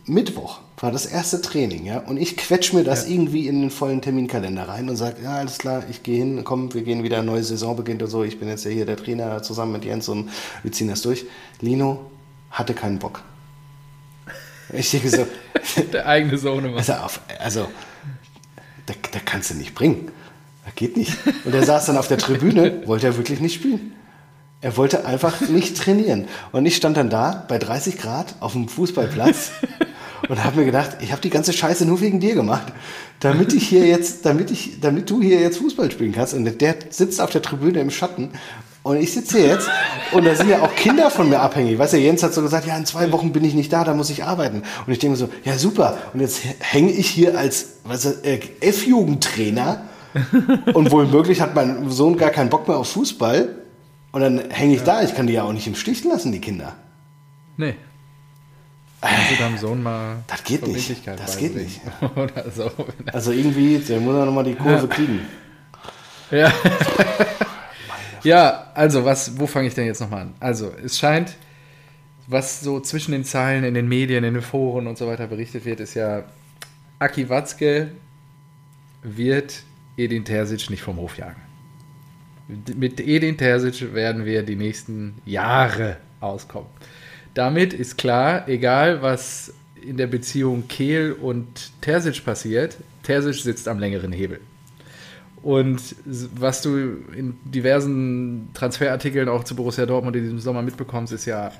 Mittwoch war das erste Training, ja, und ich quetsch mir das ja. irgendwie in den vollen Terminkalender rein und sage, ja, alles klar, ich gehe hin, komm, wir gehen wieder, eine neue Saison beginnt und so, ich bin jetzt ja hier der Trainer zusammen mit Jens und wir ziehen das durch. Lino hatte keinen Bock. Ich denke so, der eigene Sohn immer. Also, auf, also da, da kannst du nicht bringen. Das geht nicht. Und er saß dann auf der Tribüne, wollte er wirklich nicht spielen. Er wollte einfach nicht trainieren. Und ich stand dann da bei 30 Grad auf dem Fußballplatz und habe mir gedacht, ich habe die ganze Scheiße nur wegen dir gemacht, damit ich hier jetzt, damit ich, damit du hier jetzt Fußball spielen kannst. Und der sitzt auf der Tribüne im Schatten und ich sitze hier jetzt und da sind ja auch Kinder von mir abhängig. Weißt du, Jens hat so gesagt, ja, in zwei Wochen bin ich nicht da, da muss ich arbeiten. Und ich denke so, ja super. Und jetzt hänge ich hier als weißt du, äh, F-Jugendtrainer und wohl möglich hat mein Sohn gar keinen Bock mehr auf Fußball. Und dann hänge ich ja. da. Ich kann die ja auch nicht im Stich lassen, die Kinder. Nee. Kannst du deinem Sohn mal das geht nicht. Das geht nicht. So. Also irgendwie, der muss ja nochmal die Kurve kriegen. Ja. ja, also was, wo fange ich denn jetzt nochmal an? Also, es scheint was so zwischen den Zeilen in den Medien, in den Foren und so weiter berichtet wird, ist ja, Aki Watzke wird Edin Terzic nicht vom Hof jagen. Mit Edin Terzic werden wir die nächsten Jahre auskommen. Damit ist klar, egal was in der Beziehung Kehl und Terzic passiert, Terzic sitzt am längeren Hebel. Und was du in diversen Transferartikeln auch zu Borussia Dortmund in diesem Sommer mitbekommst, ist ja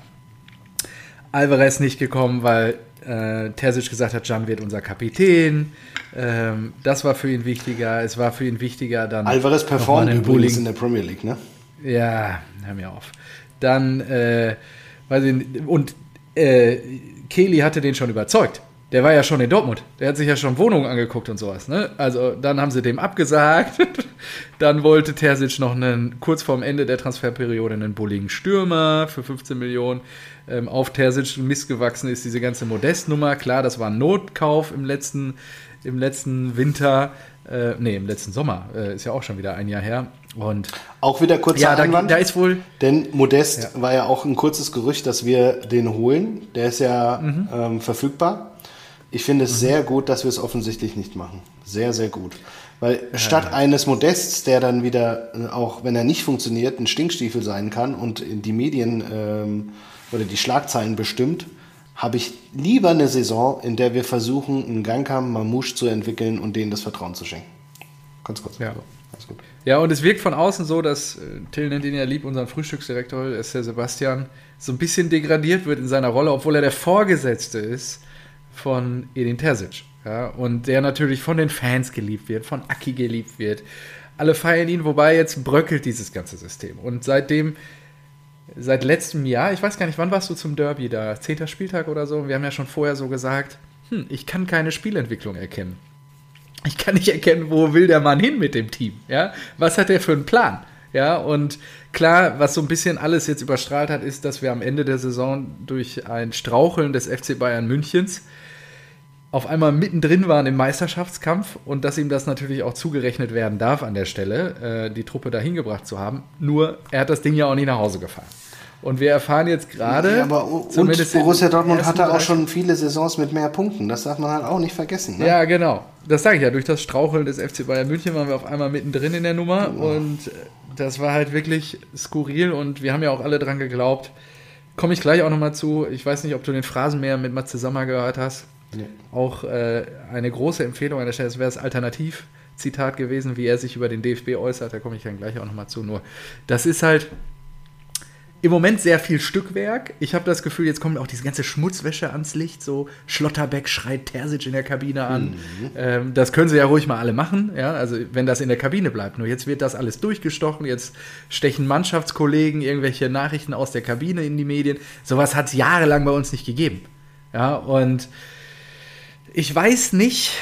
Alvarez nicht gekommen, weil äh, Terzic gesagt hat, Jan wird unser Kapitän. Ähm, das war für ihn wichtiger. Es war für ihn wichtiger dann. Alvarez performt übrigens in der Premier League, ne? Ja, hör mir auf. Dann, äh, weiß ich, und äh, Kelly hatte den schon überzeugt. Der war ja schon in Dortmund. Der hat sich ja schon Wohnungen angeguckt und sowas. Ne? Also dann haben sie dem abgesagt. dann wollte Terzic noch einen, kurz vorm Ende der Transferperiode einen bulligen Stürmer für 15 Millionen. Ähm, auf Terzic missgewachsen ist diese ganze Modestnummer. Klar, das war ein Notkauf im letzten, im letzten Winter. Äh, nee, im letzten Sommer. Äh, ist ja auch schon wieder ein Jahr her. Und auch wieder kurzer ja, da, Einwand. Da ist wohl. Denn Modest ja. war ja auch ein kurzes Gerücht, dass wir den holen. Der ist ja mhm. ähm, verfügbar. Ich finde es mhm. sehr gut, dass wir es offensichtlich nicht machen. Sehr, sehr gut. Weil ja. statt eines Modests, der dann wieder, äh, auch wenn er nicht funktioniert, ein Stinkstiefel sein kann und in die Medien ähm, oder die Schlagzeilen bestimmt, habe ich lieber eine Saison, in der wir versuchen, einen Gangkam Mamouche zu entwickeln und denen das Vertrauen zu schenken. Ganz kurz. Ja. Gut. Ja, und es wirkt von außen so, dass äh, Till nennt ihn ja lieb, unseren Frühstücksdirektor, ist der Sebastian, so ein bisschen degradiert wird in seiner Rolle, obwohl er der Vorgesetzte ist von Edin Terzic. Ja, und der natürlich von den Fans geliebt wird, von Aki geliebt wird. Alle feiern ihn, wobei jetzt bröckelt dieses ganze System. Und seitdem, seit letztem Jahr, ich weiß gar nicht, wann warst du zum Derby da? Zehnter Spieltag oder so? Wir haben ja schon vorher so gesagt, hm, ich kann keine Spielentwicklung erkennen. Ich kann nicht erkennen, wo will der Mann hin mit dem Team. Ja? Was hat er für einen Plan? Ja, und klar, was so ein bisschen alles jetzt überstrahlt hat, ist, dass wir am Ende der Saison durch ein Straucheln des FC Bayern Münchens auf einmal mittendrin waren im Meisterschaftskampf und dass ihm das natürlich auch zugerechnet werden darf an der Stelle, äh, die Truppe dahin gebracht zu haben. Nur, er hat das Ding ja auch nie nach Hause gefahren. Und wir erfahren jetzt gerade. Ja, aber und Borussia Dortmund hatte auch schon viele Saisons mit mehr Punkten. Das darf man halt auch nicht vergessen. Ne? Ja, genau. Das sage ich ja. Durch das Straucheln des FC Bayern München waren wir auf einmal mittendrin in der Nummer. Oh. Und das war halt wirklich skurril. Und wir haben ja auch alle dran geglaubt. Komme ich gleich auch nochmal zu. Ich weiß nicht, ob du den Phrasenmäher mit Matze Sommer gehört hast. Ja. Auch äh, eine große Empfehlung an der Stelle. Das wäre das Alternativ-Zitat gewesen, wie er sich über den DFB äußert. Da komme ich dann gleich auch nochmal zu. Nur, das ist halt im Moment sehr viel Stückwerk. Ich habe das Gefühl, jetzt kommt auch diese ganze Schmutzwäsche ans Licht. So Schlotterbeck schreit Terzic in der Kabine an. Mhm. Ähm, das können sie ja ruhig mal alle machen, ja, also wenn das in der Kabine bleibt. Nur jetzt wird das alles durchgestochen. Jetzt stechen Mannschaftskollegen irgendwelche Nachrichten aus der Kabine in die Medien. Sowas hat es jahrelang bei uns nicht gegeben. Ja, und ich weiß nicht,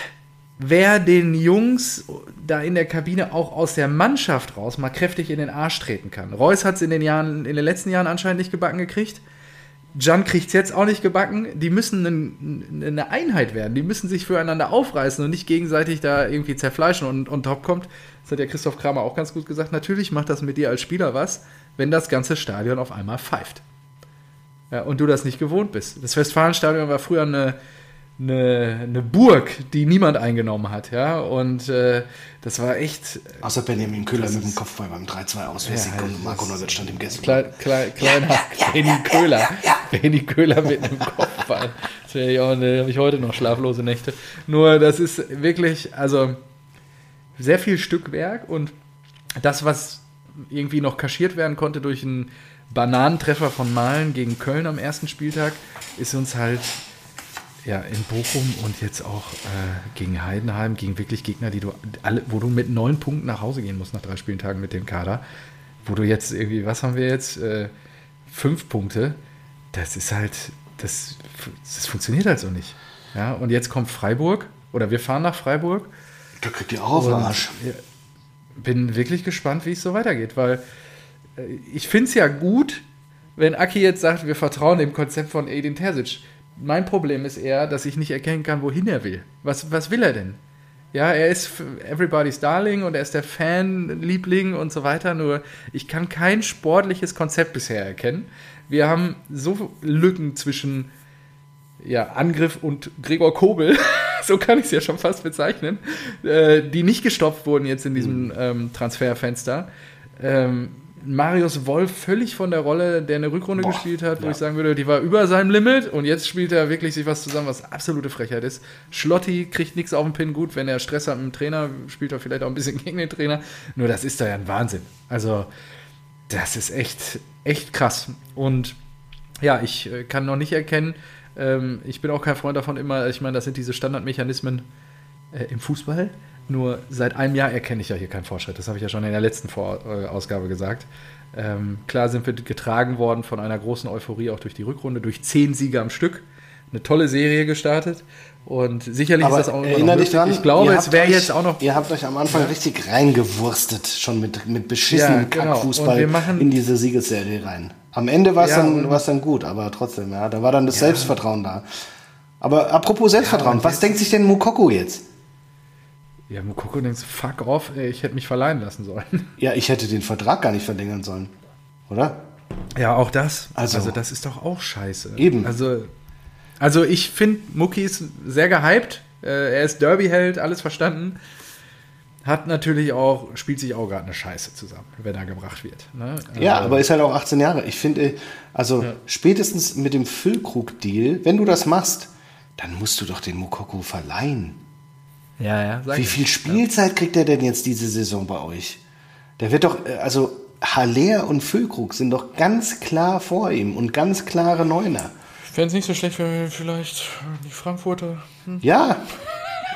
wer den Jungs da in der Kabine auch aus der Mannschaft raus mal kräftig in den Arsch treten kann. Reus hat es in den in den letzten Jahren anscheinend nicht gebacken gekriegt. Jan kriegt es jetzt auch nicht gebacken. Die müssen eine Einheit werden. Die müssen sich füreinander aufreißen und nicht gegenseitig da irgendwie zerfleischen. Und, und top kommt, das hat ja Christoph Kramer auch ganz gut gesagt, natürlich macht das mit dir als Spieler was, wenn das ganze Stadion auf einmal pfeift. Ja, und du das nicht gewohnt bist. Das Westfalenstadion war früher eine, eine, eine Burg, die niemand eingenommen hat, ja. Und äh, das war echt. Außer Benjamin Köhler mit dem Kopfball beim 3-2 aus. Ja, halt, Marco Neuwirth stand im Gästen. Klein, klein, kleiner ja, ja, Benny Köhler. Benny Köhler mit einem Kopfball. Das habe ich heute noch schlaflose Nächte. Nur, das ist wirklich, also sehr viel Stückwerk und das, was irgendwie noch kaschiert werden konnte durch einen Bananentreffer von Malen gegen Köln am ersten Spieltag, ist uns halt ja, in Bochum und jetzt auch äh, gegen Heidenheim, gegen wirklich Gegner, die du alle, wo du mit neun Punkten nach Hause gehen musst nach drei Spieltagen mit dem Kader, wo du jetzt irgendwie, was haben wir jetzt? Äh, fünf Punkte. Das ist halt, das, das funktioniert halt so nicht. Ja, und jetzt kommt Freiburg oder wir fahren nach Freiburg. Da kriegt ihr auch auf den Arsch. Bin wirklich gespannt, wie es so weitergeht, weil äh, ich finde es ja gut, wenn Aki jetzt sagt, wir vertrauen dem Konzept von Edin Terzic mein Problem ist eher, dass ich nicht erkennen kann, wohin er will. Was, was will er denn? Ja, er ist everybody's Darling und er ist der Fanliebling und so weiter. Nur ich kann kein sportliches Konzept bisher erkennen. Wir haben so Lücken zwischen ja, Angriff und Gregor Kobel, so kann ich es ja schon fast bezeichnen, äh, die nicht gestopft wurden jetzt in diesem mhm. ähm, Transferfenster. Ähm, Marius Wolf völlig von der Rolle, der eine Rückrunde Boah, gespielt hat, wo ja. ich sagen würde, die war über seinem Limit und jetzt spielt er wirklich sich was zusammen, was absolute Frechheit ist. Schlotti kriegt nichts auf den Pin gut, wenn er Stress hat mit dem Trainer, spielt er vielleicht auch ein bisschen gegen den Trainer. Nur das ist da ja ein Wahnsinn. Also, das ist echt, echt krass. Und ja, ich äh, kann noch nicht erkennen, ähm, ich bin auch kein Freund davon immer, ich meine, das sind diese Standardmechanismen äh, im Fußball nur seit einem Jahr erkenne ich ja hier keinen Fortschritt. Das habe ich ja schon in der letzten Vor äh, Ausgabe gesagt. Ähm, klar sind wir getragen worden von einer großen Euphorie auch durch die Rückrunde, durch zehn Siege am Stück. Eine tolle Serie gestartet. Und sicherlich Aber ist das auch immer noch dich dran, Ich glaube, es wäre jetzt auch noch. Ihr habt euch am Anfang ja. richtig reingewurstet, schon mit, mit beschissenem ja, genau. Kackfußball in diese Siegesserie rein. Am Ende war es ja, dann, dann gut, aber trotzdem, ja, da war dann das Selbstvertrauen da. Aber apropos Selbstvertrauen, was denkt sich denn Mukoko jetzt? Ja, Mukoko denkt, fuck off, ey, ich hätte mich verleihen lassen sollen. Ja, ich hätte den Vertrag gar nicht verlängern sollen. Oder? Ja, auch das. Also, also das ist doch auch scheiße. Eben. Also, also ich finde, Mucki ist sehr gehypt. Äh, er ist Derby-Held, alles verstanden. Hat natürlich auch, spielt sich auch gerade eine Scheiße zusammen, wenn er gebracht wird. Ne? Also, ja, aber ist halt auch 18 Jahre. Ich finde, also ja. spätestens mit dem Füllkrug-Deal, wenn du das machst, dann musst du doch den Mukoko verleihen. Ja, ja. Wie viel Spielzeit kriegt er denn jetzt diese Saison bei euch? Der wird doch, äh, also Haller und Füllkrug sind doch ganz klar vor ihm und ganz klare Neuner. Fände es nicht so schlecht, wenn wir vielleicht die Frankfurter. Hm? Ja.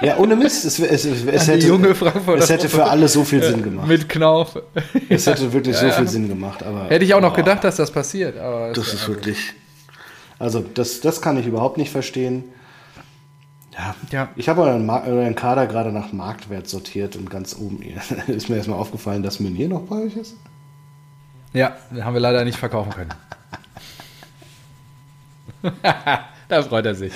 Ja, ohne Mist. Es, es, es, es hätte, junge es hätte für alle so viel Sinn gemacht. Mit Knauf. Es hätte wirklich ja, so viel Sinn gemacht. Aber, hätte ich auch noch oh, gedacht, dass das passiert. Aber das ist wirklich. Also, das, das kann ich überhaupt nicht verstehen. Ja, ja. ich habe euren, euren, Kader gerade nach Marktwert sortiert und ganz oben ist mir erstmal aufgefallen, dass Meunier noch bei euch ist. Ja, den haben wir leider nicht verkaufen können. da freut er sich.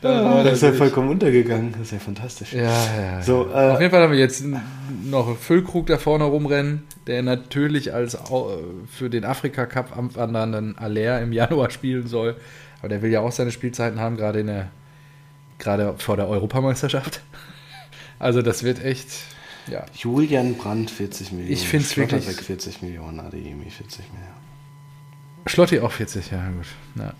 Da das ist ja vollkommen untergegangen. Das ist ja fantastisch. Ja, ja. So, ja. Äh, Auf jeden Fall haben wir jetzt noch Füllkrug da vorne rumrennen, der natürlich als für den Afrika Cup anwandernden Aller im Januar spielen soll. Aber der will ja auch seine Spielzeiten haben, gerade in der gerade vor der Europameisterschaft. Also das wird echt, ja. Julian Brandt 40 Millionen. Ich finde es wirklich. 40 Millionen, Adeyemi 40 Millionen. Schlotti auch 40, ja gut. Ja,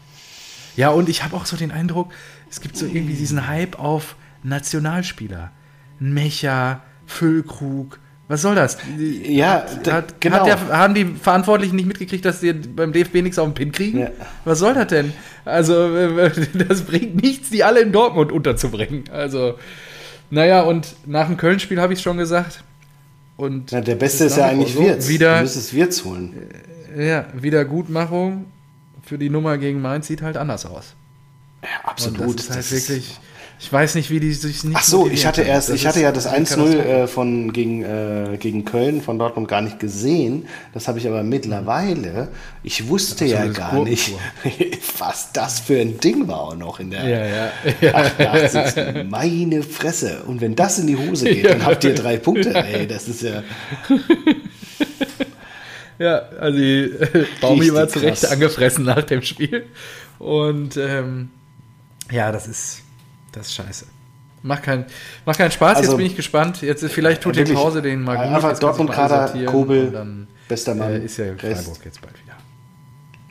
ja und ich habe auch so den Eindruck, es gibt so irgendwie diesen Hype auf Nationalspieler. Mecha, Füllkrug, was soll das? Ja, hat, genau. Hat der, haben die Verantwortlichen nicht mitgekriegt, dass sie beim DFB nichts auf den Pin kriegen? Ja. Was soll das denn? Also, das bringt nichts, die alle in Dortmund unterzubringen. Also, naja, und nach dem Köln-Spiel habe ich es schon gesagt. Und ja, der Beste ist, ist ja eigentlich so Wirtz. Wieder, du müsstest Wirtz holen. Ja, Wiedergutmachung für die Nummer gegen Mainz sieht halt anders aus. Ja, absolut. Und das ist halt das wirklich. Ich weiß nicht, wie die sich nicht. Ach so, ich hatte erst, ich hatte ja das 1-0 äh, von gegen, äh, gegen Köln von Dortmund gar nicht gesehen. Das habe ich aber mittlerweile. Ich wusste ja gar nicht, was das für ein Ding war auch noch in der ja, ja. 88. Meine Fresse. Und wenn das in die Hose geht, dann habt ihr drei Punkte. Ey, das ist ja. Ja, also die, äh, Baumi war zu Recht angefressen nach dem Spiel. Und ähm, ja, das ist das ist scheiße. Macht, kein, macht keinen Spaß, also, jetzt bin ich gespannt. Jetzt vielleicht tut die Pause den mal gut. Einfach Dortmund, Kader, Kobel, dann, bester Mann. Äh, ist ja Freiburg jetzt bald wieder.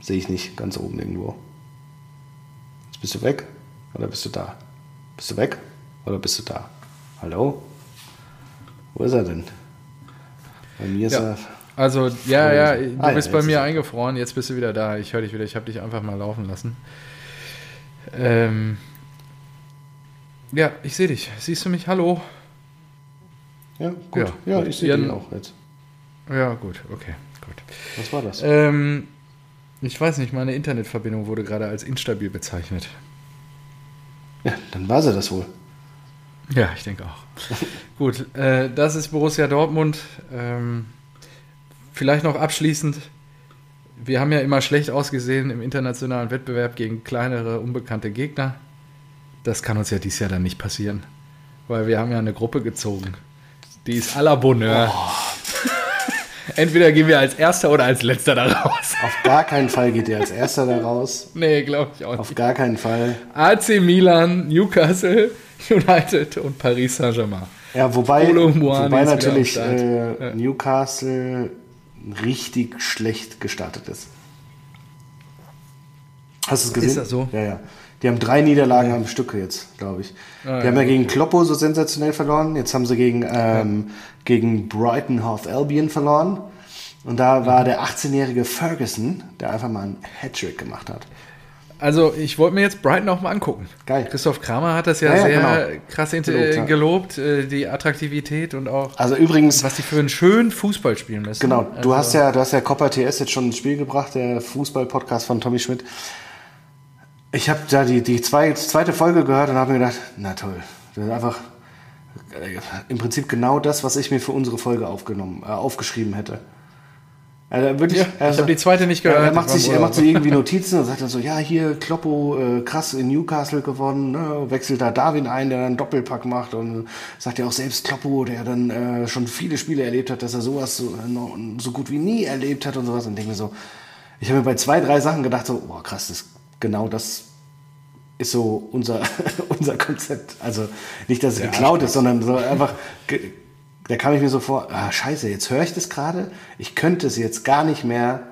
Sehe ich nicht, ganz oben irgendwo. Jetzt bist du weg oder bist du da? Bist du weg oder bist du da? Hallo? Wo ist er denn? Bei mir ist ja. er. Also, ja, ja, du ah, bist ja, bei mir eingefroren, jetzt bist du wieder da. Ich höre dich wieder, ich habe dich einfach mal laufen lassen. Ähm, ja, ich sehe dich. Siehst du mich? Hallo? Ja, gut. Ja, ja ich sehe dich auch jetzt. Ja, gut, okay, gut. Was war das? Ähm, ich weiß nicht, meine Internetverbindung wurde gerade als instabil bezeichnet. Ja, dann war sie das wohl. Ja, ich denke auch. gut, äh, das ist Borussia Dortmund. Ähm, vielleicht noch abschließend. Wir haben ja immer schlecht ausgesehen im internationalen Wettbewerb gegen kleinere, unbekannte Gegner. Das kann uns ja dieses Jahr dann nicht passieren. weil wir haben ja eine Gruppe gezogen. Die ist à la Bonheur. Oh. Entweder gehen wir als Erster oder als Letzter da raus. Auf gar keinen Fall geht ihr als Erster da raus. Nee, glaube ich auch nicht. Auf gar keinen Fall. AC Milan, Newcastle, United und Paris Saint-Germain. Ja, wobei, wobei natürlich äh, Newcastle richtig schlecht gestartet ist. Hast du es gesehen? Ist das so? Ja, ja. Die haben drei Niederlagen am Stück jetzt, glaube ich. Ah, die haben ja gegen Kloppo so sensationell verloren. Jetzt haben sie gegen, ähm, gegen Brighton Half Albion verloren. Und da war der 18-jährige Ferguson, der einfach mal einen Hattrick gemacht hat. Also ich wollte mir jetzt Brighton auch mal angucken. Geil. Christoph Kramer hat das ja, ja sehr genau. krass gelobt, gelobt äh, die Attraktivität und auch also übrigens, was die für einen schönen Fußball spielen müssen. Genau, du also, hast ja, du hast ja Copper TS jetzt schon ins Spiel gebracht, der Fußball-Podcast von Tommy Schmidt. Ich habe da die, die zwei, zweite Folge gehört und habe mir gedacht, na toll, das ist einfach äh, im Prinzip genau das, was ich mir für unsere Folge aufgenommen, äh, aufgeschrieben hätte. Also wirklich, ja, also, ich habe die zweite nicht gehört. Er macht, sich, er macht sich irgendwie Notizen und sagt dann so, ja, hier Kloppo äh, krass in Newcastle gewonnen, ne, wechselt da Darwin ein, der dann einen Doppelpack macht und sagt ja auch selbst Kloppo, der dann äh, schon viele Spiele erlebt hat, dass er sowas so, äh, so gut wie nie erlebt hat und sowas und denke mir so, ich habe mir bei zwei, drei Sachen gedacht so, boah krass, das genau das ist so unser, unser Konzept. Also nicht, dass es ja, geklaut ist, sondern so einfach, da kam ich mir so vor, ah, scheiße, jetzt höre ich das gerade, ich könnte es jetzt gar nicht mehr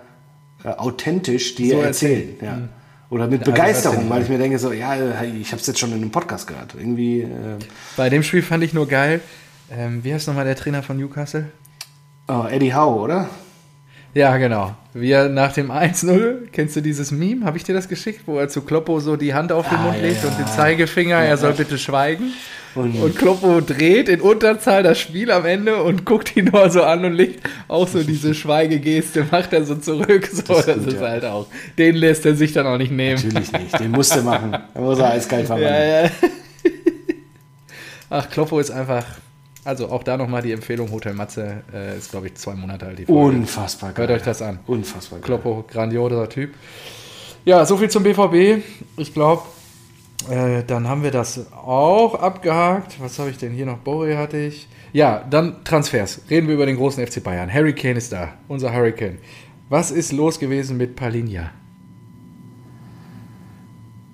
äh, authentisch dir so erzählen. erzählen. Ja. Mhm. Oder mit Begeisterung, weil ich mir denke so, ja, ich habe es jetzt schon in einem Podcast gehört. Irgendwie. Äh Bei dem Spiel fand ich nur geil. Ähm, wie heißt nochmal der Trainer von Newcastle? Oh, Eddie Howe, oder? Ja, genau. Wie er nach dem 1-0, kennst du dieses Meme? Habe ich dir das geschickt, wo er zu Kloppo so die Hand auf den ah, Mund ja, legt ja. und den Zeigefinger, ja, er soll bitte schweigen. Und, und Kloppo dreht in Unterzahl das Spiel am Ende und guckt ihn nur so an und legt auch so diese Schweigegeste, macht er so zurück. So, das, das gut, ist halt auch. Den lässt er sich dann auch nicht nehmen. Natürlich nicht, den musste machen. Da muss er eiskalt verwandeln. Ach, Kloppo ist einfach also auch da nochmal die Empfehlung, Hotel Matze äh, ist, glaube ich, zwei Monate alt. Unfassbar geil. Hört euch das an. Unfassbar geil. Kloppo, grandioser Typ. Ja, soviel zum BVB. Ich glaube, äh, dann haben wir das auch abgehakt. Was habe ich denn hier noch? Borre hatte ich. Ja, dann Transfers. Reden wir über den großen FC Bayern. Harry Kane ist da, unser Hurricane. Was ist los gewesen mit Palinja?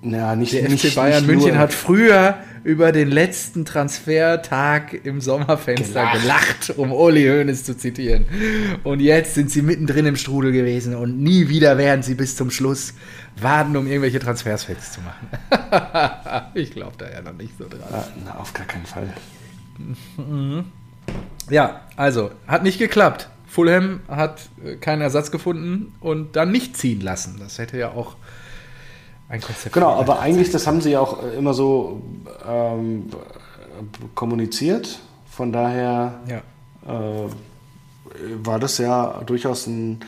Ja, nicht, Der nicht, FC Bayern nicht München hat früher über den letzten Transfertag im Sommerfenster gelacht, gelacht um Uli Hoeneß zu zitieren. Und jetzt sind sie mittendrin im Strudel gewesen und nie wieder werden sie bis zum Schluss warten, um irgendwelche Transfers fest zu machen. ich glaube da ja noch nicht so dran. Ah, na, auf gar keinen Fall. Ja, also, hat nicht geklappt. Fulham hat äh, keinen Ersatz gefunden und dann nicht ziehen lassen. Das hätte ja auch ein Konzept. Genau, aber eigentlich, das haben sie ja auch immer so ähm, kommuniziert. Von daher ja. äh, war das ja durchaus ein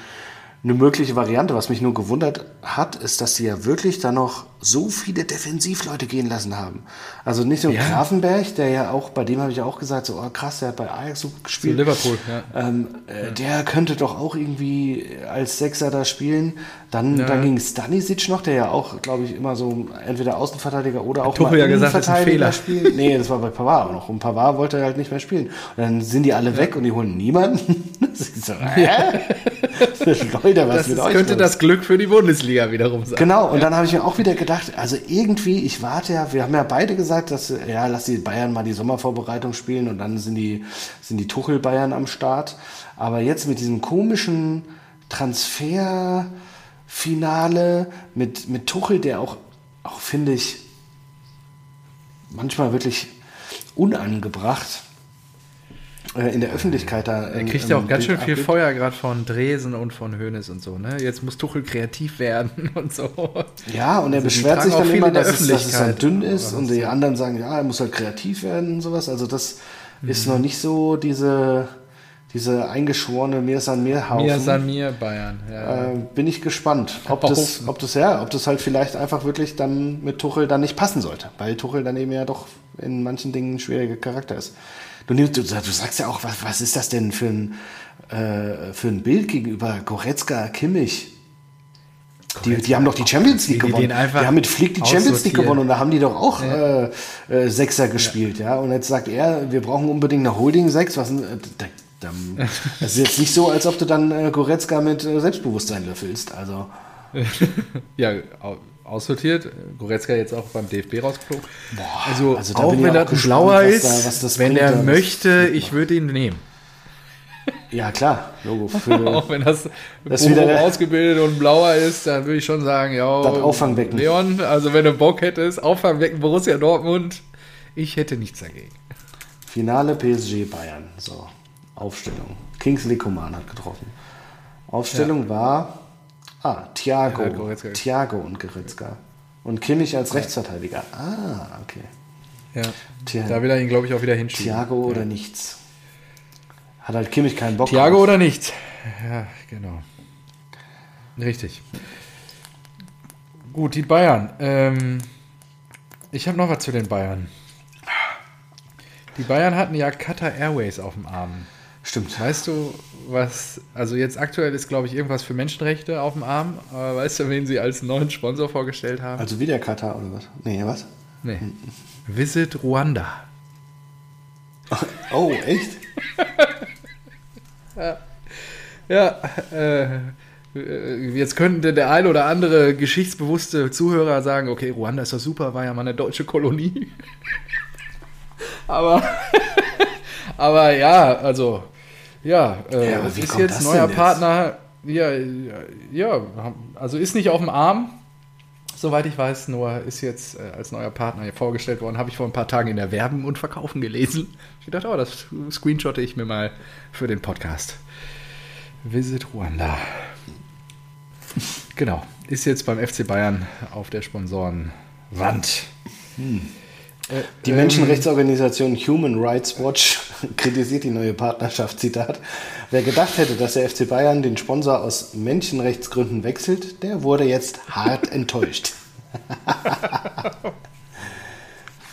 eine mögliche Variante. Was mich nur gewundert hat, ist, dass sie ja wirklich da noch so viele Defensivleute gehen lassen haben. Also nicht nur ja. Grafenberg, der ja auch, bei dem habe ich auch gesagt, so oh, krass, der hat bei Ajax so gespielt. Für Liverpool, ja. Ähm, äh, ja. Der könnte doch auch irgendwie als Sechser da spielen. Dann, ja. dann ging Stanisic noch, der ja auch, glaube ich, immer so entweder Außenverteidiger oder auch mal ja gesagt, das ist ein Fehler. spielt. Nee, das war bei Pavard auch noch. Und Pavard wollte halt nicht mehr spielen. Und dann sind die alle weg und die holen niemanden. so, hä? Leute, was das mit euch könnte los? das Glück für die Bundesliga wiederum sein. Genau, und dann habe ich mir auch wieder gedacht, also irgendwie, ich warte ja, wir haben ja beide gesagt, dass, ja, lass die Bayern mal die Sommervorbereitung spielen und dann sind die, sind die Tuchel-Bayern am Start. Aber jetzt mit diesem komischen Transferfinale mit, mit Tuchel, der auch, auch finde ich, manchmal wirklich unangebracht äh, in der Öffentlichkeit da. Er kriegt ja auch ganz schön viel Feuer gerade von Dresen und von Hoeneß und so. Ne? Jetzt muss Tuchel kreativ werden und so. Ja, und er also beschwert sich dann immer, dass es, dass es halt dünn ist und die anderen sagen, ja, er muss halt kreativ werden und sowas. Also das mhm. ist noch nicht so diese diese eingeschworene Mir San Mir Haufen. Mir San Mir Bayern. Ja. Äh, bin ich gespannt, ob das, ob das ja, ob das halt vielleicht einfach wirklich dann mit Tuchel dann nicht passen sollte, weil Tuchel dann eben ja doch in manchen Dingen ein schwieriger Charakter ist. Du, du, du sagst ja auch, was, was ist das denn für ein, äh, für ein Bild gegenüber Goretzka, Kimmich? Die, die haben doch die Champions League gewonnen. Die haben mit Flick die Champions League gewonnen und da haben die doch auch ja. äh, äh, Sechser gespielt, ja. Und jetzt sagt er, wir brauchen unbedingt eine Holding 6. Was, äh, das ist jetzt nicht so, als ob du dann äh, Goretzka mit äh, Selbstbewusstsein löffelst. Also. ja, aussortiert. Goretzka jetzt auch beim DFB rausgeflogen. Boah, also, also auch wenn er blauer ist, da, wenn er möchte, ich würde ihn nehmen. Ja, klar, Logo. Für, auch wenn das, das wieder ausgebildet und blauer ist, dann würde ich schon sagen, ja, das Auffangbecken. Leon, also wenn du Bock hättest, Auffangbecken Borussia Dortmund, ich hätte nichts dagegen. Finale PSG Bayern. So, Aufstellung. Kingsley Coman hat getroffen. Aufstellung ja. war ah, Thiago, ja, Thiago und Goretzka. Und Kimmich als Rechtsverteidiger. Ah, okay. Ja, Thia da will er ihn, glaube ich, auch wieder hinschieben. Thiago oder nichts. Hat halt Kimmich keinen Bock Thiago drauf. oder nichts. Ja, genau. Richtig. Gut, die Bayern. Ähm, ich habe noch was zu den Bayern. Die Bayern hatten ja Qatar Airways auf dem Arm. Stimmt. Weißt du, was, also jetzt aktuell ist, glaube ich, irgendwas für Menschenrechte auf dem Arm. Aber weißt du, wen sie als neuen Sponsor vorgestellt haben? Also wieder Katar oder was? Nee, was? Nee. Visit Ruanda. Oh, echt? ja. Ja, äh, Jetzt könnte der ein oder andere geschichtsbewusste Zuhörer sagen, okay, Ruanda ist doch super, war ja mal eine deutsche Kolonie. aber, aber ja, also ja, äh, ja ist jetzt neuer Partner. Ja, ja, also ist nicht auf dem Arm, soweit ich weiß, nur ist jetzt äh, als neuer Partner hier vorgestellt worden. Habe ich vor ein paar Tagen in der Werben und Verkaufen gelesen. Ich dachte, oh, das screenshotte ich mir mal für den Podcast. Visit Ruanda. Genau, ist jetzt beim FC Bayern auf der Sponsorenwand. Hm. Die ähm, Menschenrechtsorganisation Human Rights Watch kritisiert die neue Partnerschaft, Zitat. Wer gedacht hätte, dass der FC Bayern den Sponsor aus Menschenrechtsgründen wechselt, der wurde jetzt hart enttäuscht.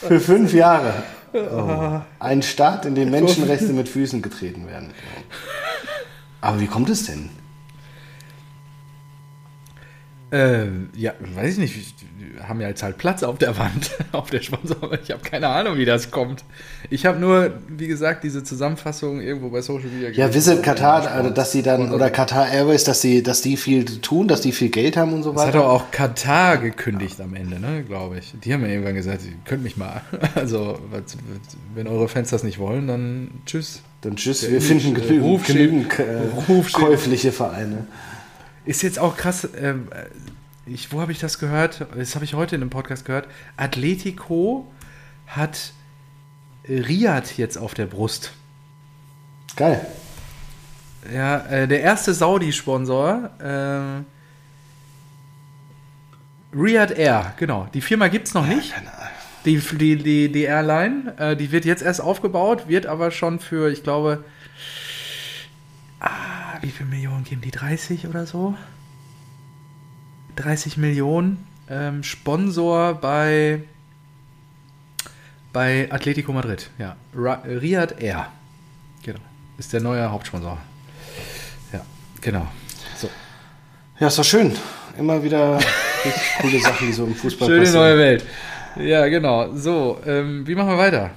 Für fünf Jahre. Oh. Ein Staat, in dem Menschenrechte mit Füßen getreten werden. Aber wie kommt es denn? Äh, ja, weiß ich nicht. Wir haben ja jetzt halt Platz auf der Wand, auf der Sponsor. Ich habe keine Ahnung, wie das kommt. Ich habe nur, wie gesagt, diese Zusammenfassung irgendwo bei Social Media Ja, Visit Katar, also, dass sie dann, oder Katar Airways, dass sie, dass die viel tun, dass die viel Geld haben und so weiter. Das hat doch auch Katar gekündigt am Ende, ne, glaube ich. Die haben ja irgendwann gesagt, ihr könnt mich mal. Also, wenn eure Fans das nicht wollen, dann tschüss. Dann tschüss, wir finden genügend, genügend äh, käufliche Vereine. Ist jetzt auch krass, äh, ich, wo habe ich das gehört? Das habe ich heute in einem Podcast gehört. Atletico hat Riyadh jetzt auf der Brust. Geil. Ja, äh, der erste Saudi-Sponsor. Äh, Riyadh Air, genau. Die Firma gibt es noch ja, nicht. Die, die, die, die Airline, äh, die wird jetzt erst aufgebaut, wird aber schon für, ich glaube, ah, wie viele Millionen geben die? 30 oder so? 30 Millionen. Ähm, Sponsor bei, bei Atletico Madrid. Ja. Riyad Air. Genau. Ist der neue Hauptsponsor. Ja, genau. So. Ja, ist doch schön. Immer wieder coole Sachen, die so im Fußball Schöne passieren. neue Welt. Ja, genau. So, ähm, wie machen wir weiter?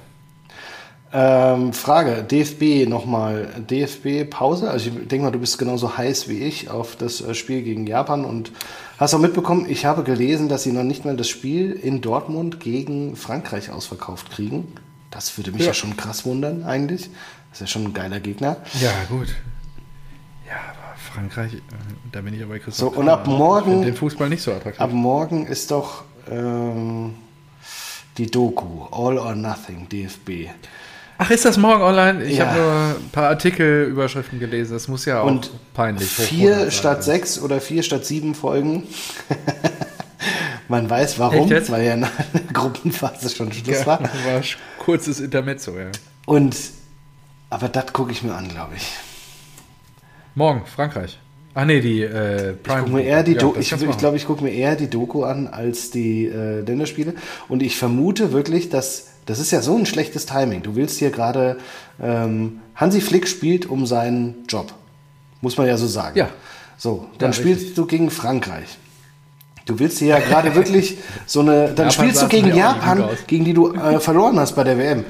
Ähm, Frage, DFB nochmal. DFB Pause? Also ich denke mal, du bist genauso heiß wie ich auf das äh, Spiel gegen Japan und hast auch mitbekommen, ich habe gelesen, dass sie noch nicht mal das Spiel in Dortmund gegen Frankreich ausverkauft kriegen. Das würde mich ja, ja schon krass wundern, eigentlich. Das ist ja schon ein geiler Gegner. Ja, gut. Ja, aber Frankreich, äh, da bin ich aber Christoph. So, und ab morgen. den Fußball nicht so attraktiv. Ab morgen ist doch ähm, die Doku All or Nothing DFB. Ach, ist das morgen online? Ich ja. habe nur ein paar Artikelüberschriften gelesen. Das muss ja auch Und peinlich Vier statt sechs oder vier statt sieben Folgen. Man weiß warum, weil ja in der Gruppenphase schon Schluss ja, war. War kurzes Intermezzo, ja. Und, aber das gucke ich mir an, glaube ich. Morgen, Frankreich. Ach nee, die äh, Prime. Ich, mir eher die ja, ich, ich glaube, ich gucke mir eher die Doku an als die äh, Länderspiele. Und ich vermute wirklich, dass das ist ja so ein schlechtes Timing. Du willst hier gerade, ähm, Hansi Flick spielt um seinen Job. Muss man ja so sagen. Ja. So, dann ja, spielst richtig. du gegen Frankreich. Du willst hier ja gerade wirklich so eine. Dann Japan spielst du gegen Japan, gegen die du äh, verloren hast bei der WM.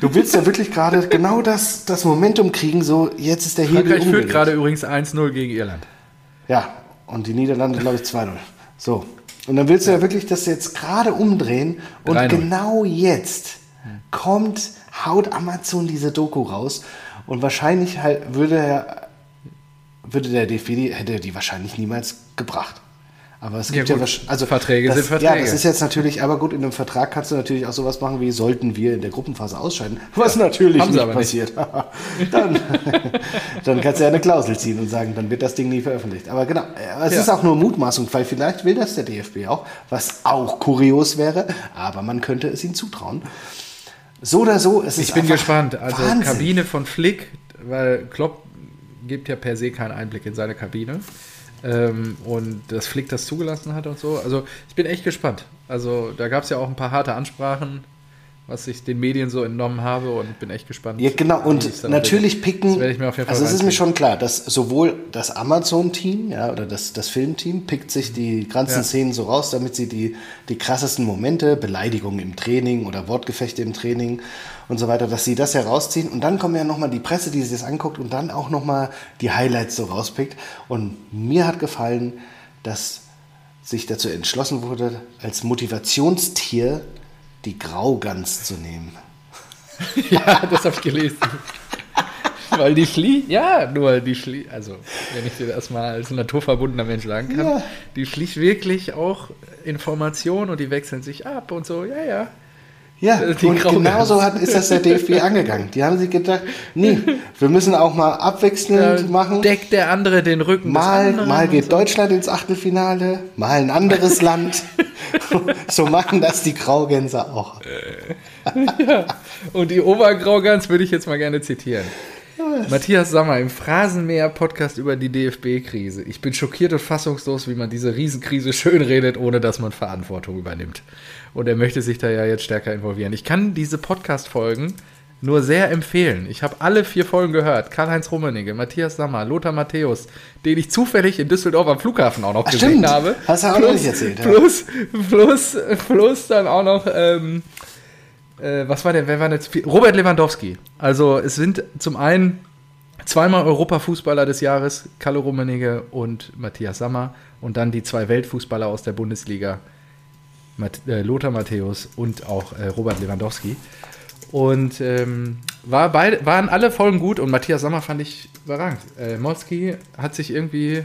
Du willst ja wirklich gerade genau das, das Momentum kriegen, so jetzt ist der Hebel Frankreich führt gerade übrigens 1-0 gegen Irland. Ja, und die Niederlande, glaube ich, 2-0. So. Und dann willst du ja wirklich das jetzt gerade umdrehen und genau jetzt kommt, haut Amazon diese Doku raus und wahrscheinlich halt würde er, würde der die, hätte die wahrscheinlich niemals gebracht. Aber es gibt ja, ja also Verträge das, sind Verträge. Ja, das ist jetzt natürlich, aber gut, in einem Vertrag kannst du natürlich auch sowas machen wie sollten wir in der Gruppenphase ausscheiden, was natürlich Haben nicht passiert. Nicht. dann, dann kannst du ja eine Klausel ziehen und sagen, dann wird das Ding nie veröffentlicht. Aber genau, es ja. ist auch nur Mutmaßung, weil vielleicht will das der DFB auch, was auch kurios wäre, aber man könnte es ihm zutrauen. So oder so, es ist Ich bin gespannt. Also Wahnsinn. Kabine von Flick, weil Klopp gibt ja per se keinen Einblick in seine Kabine. Ähm, und dass Flick das zugelassen hat und so. Also ich bin echt gespannt. Also da gab es ja auch ein paar harte Ansprachen, was ich den Medien so entnommen habe und bin echt gespannt. Ja, genau. Und natürlich picken. Das ich mir auf jeden Fall also es ist mir schon klar, dass sowohl das Amazon-Team, ja, oder das, das Filmteam pickt sich die ganzen ja. Szenen so raus, damit sie die, die krassesten Momente, Beleidigungen im Training oder Wortgefechte im Training und so weiter, dass sie das herausziehen und dann kommen ja nochmal die Presse, die sich das anguckt und dann auch nochmal die Highlights so rauspickt. Und mir hat gefallen, dass sich dazu entschlossen wurde, als Motivationstier die Graugans zu nehmen. ja, das habe ich gelesen. Weil die fliegt, ja, nur die fliegt, also wenn ich dir das mal als naturverbundener Mensch sagen kann, ja. die fliegt wirklich auch Informationen und die wechseln sich ab und so, ja, ja. Ja, die und genauso hat, ist das der DFB angegangen. Die haben sich gedacht, nee, wir müssen auch mal abwechselnd ja, machen. Deckt der andere den Rücken Mal, mal geht so. Deutschland ins Achtelfinale, mal ein anderes Land. so machen das die Graugänse auch. ja. Und die Obergraugans würde ich jetzt mal gerne zitieren. Matthias Sammer im Phrasenmäher-Podcast über die DFB-Krise. Ich bin schockiert und fassungslos, wie man diese Riesenkrise schönredet, ohne dass man Verantwortung übernimmt. Und er möchte sich da ja jetzt stärker involvieren. Ich kann diese Podcast-Folgen nur sehr empfehlen. Ich habe alle vier Folgen gehört. Karl-Heinz Rummenigge, Matthias Sammer, Lothar Matthäus, den ich zufällig in Düsseldorf am Flughafen auch noch Ach, gesehen stimmt. habe. Hast du auch plus, noch nicht erzählt. Ja. Plus, plus, plus dann auch noch, ähm, äh, was war der, wer war jetzt? Robert Lewandowski. Also es sind zum einen zweimal Europafußballer des Jahres, Kalle Rummenigge und Matthias Sammer. Und dann die zwei Weltfußballer aus der Bundesliga, Lothar Matthäus und auch äh, Robert Lewandowski. Und ähm, war beide, waren alle Folgen gut und Matthias Sommer fand ich überragend. Äh, Molski hat sich irgendwie äh,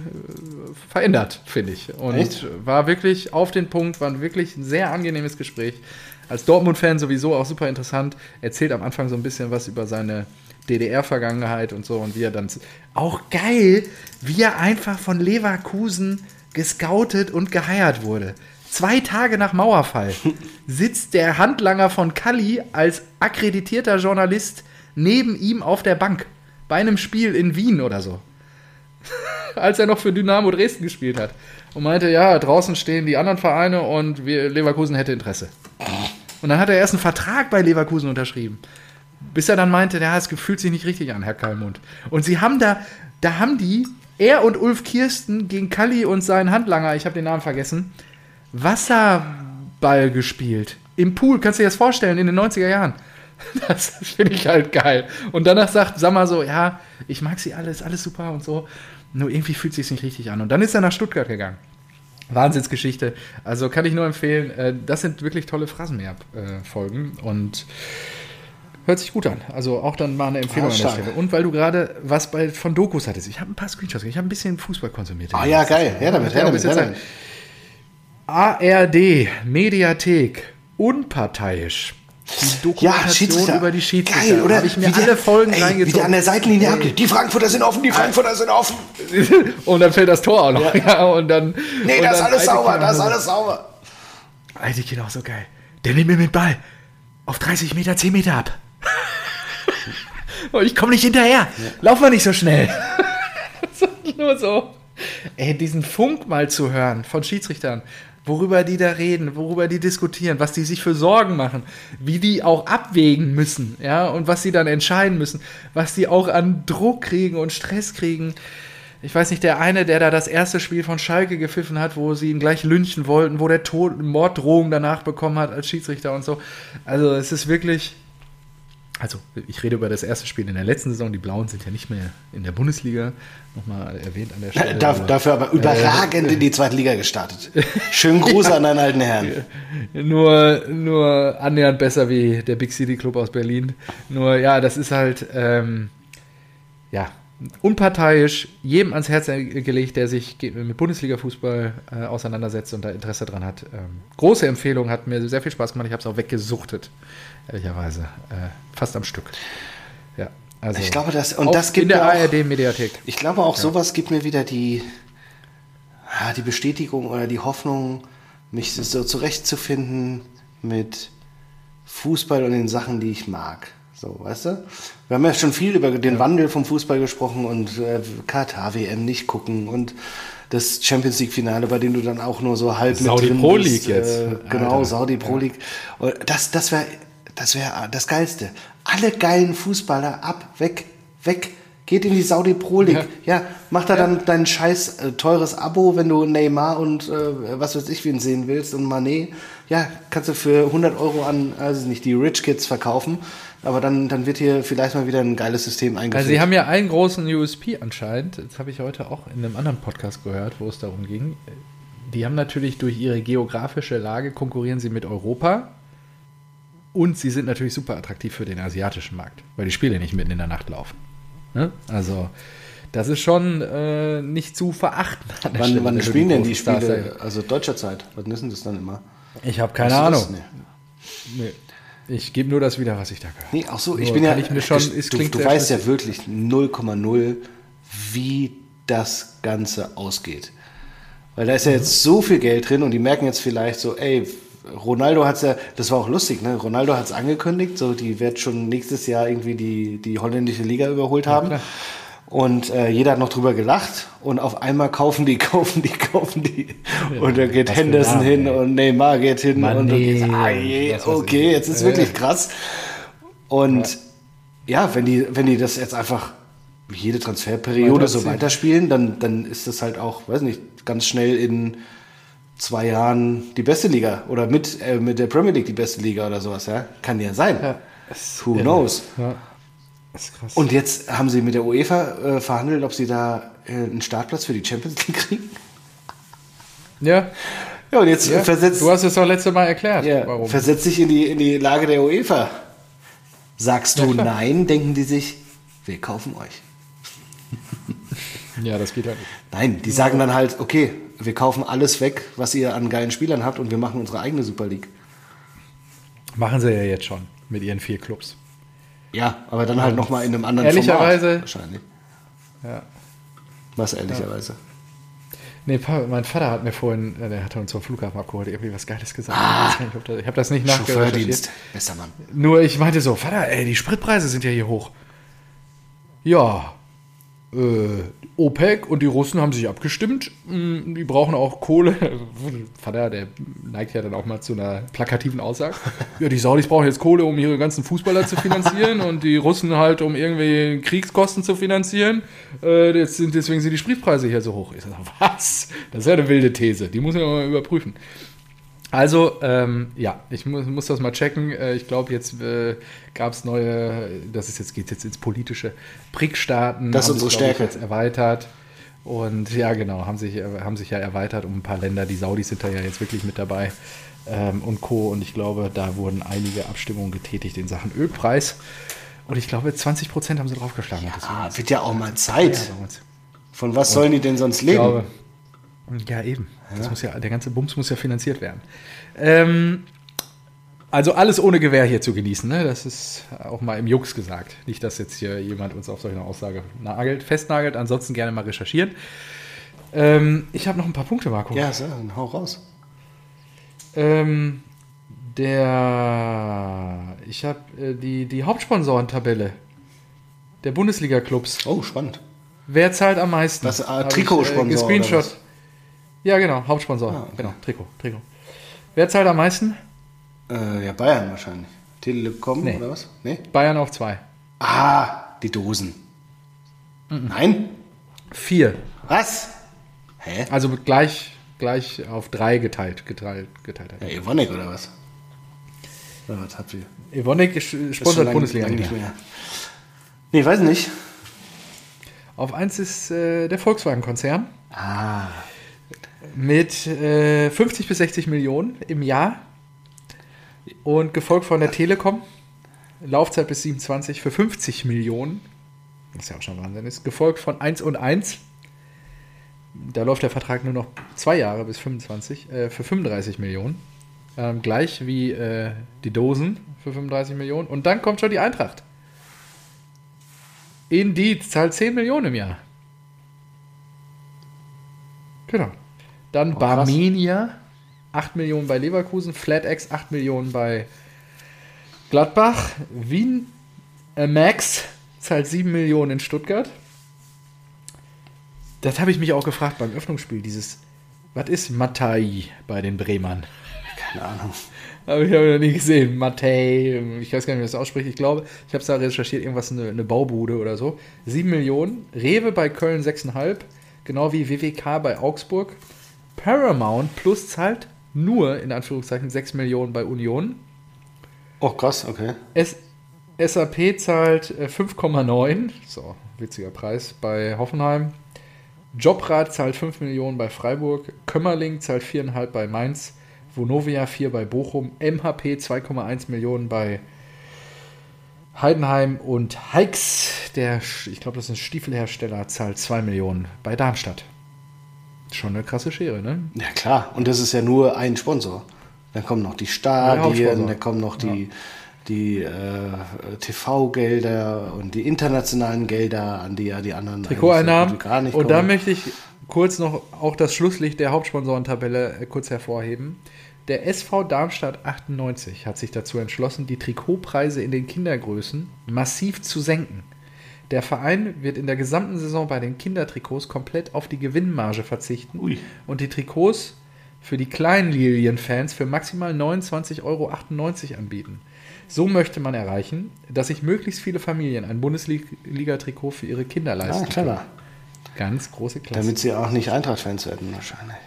verändert, finde ich. Und Echt? war wirklich auf den Punkt, war wirklich ein sehr angenehmes Gespräch. Als Dortmund-Fan sowieso auch super interessant. Erzählt am Anfang so ein bisschen was über seine DDR-Vergangenheit und so und wie er dann. Auch geil, wie er einfach von Leverkusen gescoutet und geheiert wurde. Zwei Tage nach Mauerfall sitzt der Handlanger von Kalli als akkreditierter Journalist neben ihm auf der Bank bei einem Spiel in Wien oder so. als er noch für Dynamo Dresden gespielt hat. Und meinte, ja, draußen stehen die anderen Vereine und wir, Leverkusen hätte Interesse. Und dann hat er erst einen Vertrag bei Leverkusen unterschrieben. Bis er dann meinte, ja, es fühlt sich nicht richtig an, Herr Kalmund. Und sie haben da, da haben die, er und Ulf Kirsten gegen Kalli und seinen Handlanger, ich habe den Namen vergessen, Wasserball gespielt. Im Pool, kannst du dir das vorstellen, in den 90er Jahren. Das finde ich halt geil. Und danach sagt Sammer so, ja, ich mag sie alle, ist alles super und so. Nur irgendwie fühlt es sich nicht richtig an. Und dann ist er nach Stuttgart gegangen. Wahnsinnsgeschichte. Also kann ich nur empfehlen, äh, das sind wirklich tolle Phrasenmäher-Folgen und hört sich gut an. Also auch dann mal eine Empfehlung ah, an der Stelle. Und weil du gerade was bei, von Dokus hattest, ich habe ein paar Screenshots, ich habe ein bisschen Fußball konsumiert. Ah ja, geil. Ja, damit, ja, damit, ja, damit. ARD, Mediathek, unparteiisch. Die Dokumentation ja, über die Schiedsrichter. Geil, oder? Habe ich mir die, alle Folgen ey, reingezogen. Wie die an der Seitenlinie abgeht. Die Frankfurter sind offen, die Frankfurter sind offen. und dann fällt das Tor auch noch. Ja. ja und dann, nee, und das ist alles sauber, das ist alles sauber. Alte Kinder auch so geil. Der nimmt mir mit Ball auf 30 Meter, 10 Meter ab. und ich komme nicht hinterher. Ja. Lauf mal nicht so schnell. Nur so. Ey, diesen Funk mal zu hören von Schiedsrichtern worüber die da reden, worüber die diskutieren, was die sich für Sorgen machen, wie die auch abwägen müssen, ja, und was sie dann entscheiden müssen, was die auch an Druck kriegen und Stress kriegen. ich weiß nicht, der eine, der da das erste Spiel von Schalke gepfiffen hat, wo sie ihn gleich lynchen wollten, wo der Tod, Morddrohung danach bekommen hat als Schiedsrichter und so. Also es ist wirklich, also ich rede über das erste Spiel in der letzten Saison. Die Blauen sind ja nicht mehr in der Bundesliga. Nochmal erwähnt an der Stelle. Darf, dafür aber überragend äh, in die zweite Liga gestartet. Schönen Gruß ja, an deinen alten Herrn. Nur, nur annähernd besser wie der Big City Club aus Berlin. Nur ja, das ist halt ähm, ja unparteiisch, jedem ans Herz gelegt, der sich mit Bundesliga-Fußball äh, auseinandersetzt und da Interesse dran hat. Ähm, große Empfehlung, hat mir sehr viel Spaß gemacht. Ich habe es auch weggesuchtet ehrlicherweise. Äh, fast am Stück. Ja. Also ich glaube, das und das gibt in der ARD-Mediathek. Ich glaube auch, ja. sowas gibt mir wieder die, die Bestätigung oder die Hoffnung, mich so zurechtzufinden mit Fußball und den Sachen, die ich mag. So, weißt du? Wir haben ja schon viel über den ja. Wandel vom Fußball gesprochen und äh, Katar-WM nicht gucken und das Champions League-Finale, bei dem du dann auch nur so halb Saudi mit drin Pro League bist. jetzt. Äh, genau, Alter. Saudi Pro League. Das, das wäre das wäre das Geilste. Alle geilen Fußballer ab, weg, weg. Geht in die Saudi Pro League. Ja, ja mach da ja. dann dein scheiß äh, teures Abo, wenn du Neymar und äh, was weiß ich wen sehen willst und Manet. Ja, kannst du für 100 Euro an, also nicht die Rich Kids verkaufen. Aber dann, dann wird hier vielleicht mal wieder ein geiles System eingeführt. Also sie haben ja einen großen USP anscheinend. Das habe ich heute auch in einem anderen Podcast gehört, wo es darum ging. Die haben natürlich durch ihre geografische Lage konkurrieren sie mit Europa und sie sind natürlich super attraktiv für den asiatischen Markt, weil die Spiele nicht mitten in der Nacht laufen. Ne? Also, das ist schon äh, nicht zu verachten. Wann, Stelle, wann spielen denn die Spiele? Also deutscher Zeit. Was müssen das dann immer? Ich habe keine Ahnung. Nee. Nee. Ich gebe nur das wieder, was ich da gehört habe. Nee, auch so, ich bin ja. Ich mir schon, es du, du weißt ja wirklich 0,0, wie das Ganze ausgeht. Weil da ist ja jetzt so viel Geld drin und die merken jetzt vielleicht so, ey, Ronaldo hat es ja, das war auch lustig, ne? Ronaldo hat es angekündigt, so die wird schon nächstes Jahr irgendwie die, die holländische Liga überholt haben. Ja, und äh, jeder hat noch drüber gelacht und auf einmal kaufen die, kaufen die, kaufen die. Ja, und dann geht Henderson hin ey. und Neymar geht hin Mann, und nee, gehst, ah, je, okay, jetzt ist wirklich krass. Und ja. ja, wenn die, wenn die das jetzt einfach jede Transferperiode so weiterspielen, dann, dann ist das halt auch, weiß nicht, ganz schnell in zwei Jahren die beste Liga oder mit, äh, mit der Premier League die beste Liga oder sowas, ja. Kann ja sein. Ja, Who knows? Ja. Und jetzt haben sie mit der UEFA äh, verhandelt, ob sie da äh, einen Startplatz für die Champions League kriegen. Ja. Ja, und jetzt ja. versetzt. Du hast es doch letzte Mal erklärt. Ja, warum. Versetzt sich in die, in die Lage der UEFA. Sagst du ja, nein, denken die sich, wir kaufen euch. Ja, das geht halt nicht. Nein, die sagen dann halt, okay, wir kaufen alles weg, was ihr an geilen Spielern habt und wir machen unsere eigene Super League. Machen sie ja jetzt schon mit ihren vier Clubs. Ja, aber dann halt nochmal in einem anderen ehrlicherweise, Format. Wahrscheinlich. Ja. Was ehrlicherweise? Ja. Nee, mein Vater hat mir vorhin, äh, der hat uns zum Flughafen abgeholt, irgendwie was Geiles gesagt. Ah, ich habe das nicht nachgedacht. Besser Mann. Nur ich meinte so, Vater, ey, die Spritpreise sind ja hier hoch. Ja, äh, OPEC und die Russen haben sich abgestimmt. Mm, die brauchen auch Kohle. Vater, der neigt ja dann auch mal zu einer plakativen Aussage. Ja, die Saudis brauchen jetzt Kohle, um ihre ganzen Fußballer zu finanzieren und die Russen halt, um irgendwie Kriegskosten zu finanzieren. Äh, jetzt sind, deswegen sind die Spritpreise hier so hoch. Ich sage, was? Das ist ja eine wilde These. Die muss man mal überprüfen. Also, ähm, ja, ich muss, muss, das mal checken. Äh, ich glaube, jetzt äh, gab es neue, das ist jetzt, geht jetzt ins politische BRIC-Staaten. Das ist unsere Stärke. jetzt erweitert. Und ja, genau, haben sich, haben sich ja erweitert um ein paar Länder. Die Saudis sind da ja jetzt wirklich mit dabei ähm, und Co. Und ich glaube, da wurden einige Abstimmungen getätigt in Sachen Ölpreis. Und ich glaube, 20 Prozent haben sie draufgeschlagen. Ja, wird ja auch mal Zeit. Von was sollen die denn sonst leben? Glaube, ja, eben. Das muss ja, der ganze Bums muss ja finanziert werden. Ähm, also alles ohne Gewehr hier zu genießen, ne? das ist auch mal im Jux gesagt. Nicht, dass jetzt hier jemand uns auf solche Aussage nagelt, festnagelt, ansonsten gerne mal recherchieren. Ähm, ich habe noch ein paar Punkte, Marco. Ja, so, dann hau raus. Ähm, der, ich habe äh, die, die Hauptsponsorentabelle der Bundesliga-Clubs. Oh, spannend. Wer zahlt am meisten? Das äh, Trikotsponsor. Äh, ja, genau, Hauptsponsor. Ah, okay. Genau, Trikot, Trikot. Wer zahlt am meisten? Äh, ja, Bayern wahrscheinlich. Telekom nee. oder was? Nee? Bayern auf zwei. Ah, die Dosen. Mhm. Nein? Vier. Was? Hä? Also gleich, gleich auf drei geteilt. geteilt, geteilt. Ja, Evonik oder was? Oder was habt ihr? Evonik sponsert Bundesliga nicht mehr. Nee, weiß nicht. Auf eins ist äh, der Volkswagen-Konzern. Ah. Mit äh, 50 bis 60 Millionen im Jahr. Und gefolgt von der Telekom. Laufzeit bis 27 für 50 Millionen. Was ja auch schon Wahnsinn ist. Gefolgt von 1 und 1. Da läuft der Vertrag nur noch zwei Jahre bis 25 äh, für 35 Millionen. Ähm, gleich wie äh, die Dosen für 35 Millionen. Und dann kommt schon die Eintracht. Indeed zahlt 10 Millionen im Jahr. Genau. Dann oh, Barmenia, 8 Millionen bei Leverkusen, FlatEx 8 Millionen bei Gladbach, Wien äh, Max zahlt 7 Millionen in Stuttgart. Das habe ich mich auch gefragt beim Öffnungsspiel, dieses, was ist Matai bei den Bremern? Keine Ahnung. Habe ich aber noch nie gesehen. Matei, ich weiß gar nicht, wie das ausspricht. Ich glaube, ich habe es da recherchiert, irgendwas eine, eine, Baubude oder so. 7 Millionen. Rewe bei Köln 6,5. Genau wie WWK bei Augsburg. Paramount Plus zahlt nur, in Anführungszeichen, 6 Millionen bei Union. Oh, krass, okay. S SAP zahlt 5,9. Äh, so, witziger Preis bei Hoffenheim. Jobrad zahlt 5 Millionen bei Freiburg. Kömmerling zahlt 4,5 bei Mainz. Vonovia 4 bei Bochum, MHP 2,1 Millionen bei Heidenheim und Heix, der, ich glaube, das ist ein Stiefelhersteller, zahlt 2 Millionen bei Darmstadt. Schon eine krasse Schere, ne? Ja, klar. Und das ist ja nur ein Sponsor. Dann kommen noch die Stadien, dann kommen noch die, ja. die äh, TV-Gelder und die internationalen Gelder, an die ja die anderen Trikoteinnahmen. Gar nicht und da möchte ich kurz noch auch das Schlusslicht der Hauptsponsorentabelle äh, kurz hervorheben. Der SV Darmstadt 98 hat sich dazu entschlossen, die Trikotpreise in den Kindergrößen massiv zu senken. Der Verein wird in der gesamten Saison bei den Kindertrikots komplett auf die Gewinnmarge verzichten Ui. und die Trikots für die kleinen Lilien-Fans für maximal 29,98 Euro anbieten. So möchte man erreichen, dass sich möglichst viele Familien ein Bundesliga-Trikot für ihre Kinder leisten ah, können. Ganz große Klasse. Damit sie auch nicht Eintracht-Fans werden, wahrscheinlich.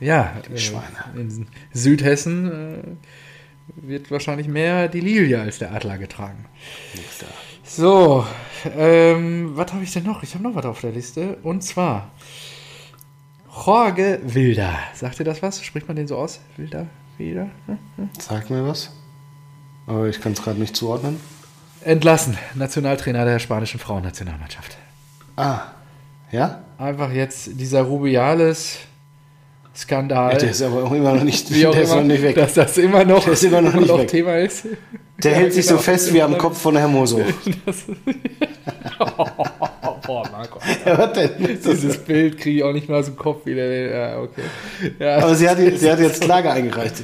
Ja, äh, in Südhessen äh, wird wahrscheinlich mehr die Lilie als der Adler getragen. So, ähm, was habe ich denn noch? Ich habe noch was auf der Liste. Und zwar Jorge Wilder. Sagt ihr das was? Spricht man den so aus? Wilder? Wilder? Hm? Hm? Sag mir was. Aber ich kann es gerade nicht zuordnen. Entlassen. Nationaltrainer der spanischen Frauennationalmannschaft. Ah, ja? Einfach jetzt dieser Rubiales Skandal. Ja, der ist aber auch immer noch nicht, wie auch der immer, ist noch nicht weg. Dass das immer noch, immer noch, nicht noch Thema ist. Der hält sich so fest wie am Kopf von Hermoso. Boah, Marco. Ja, was denn? Dieses Bild kriege ich auch nicht mehr aus dem Kopf wieder. Ja, okay. Ja. Aber sie hat, sie hat jetzt Klage eingereicht.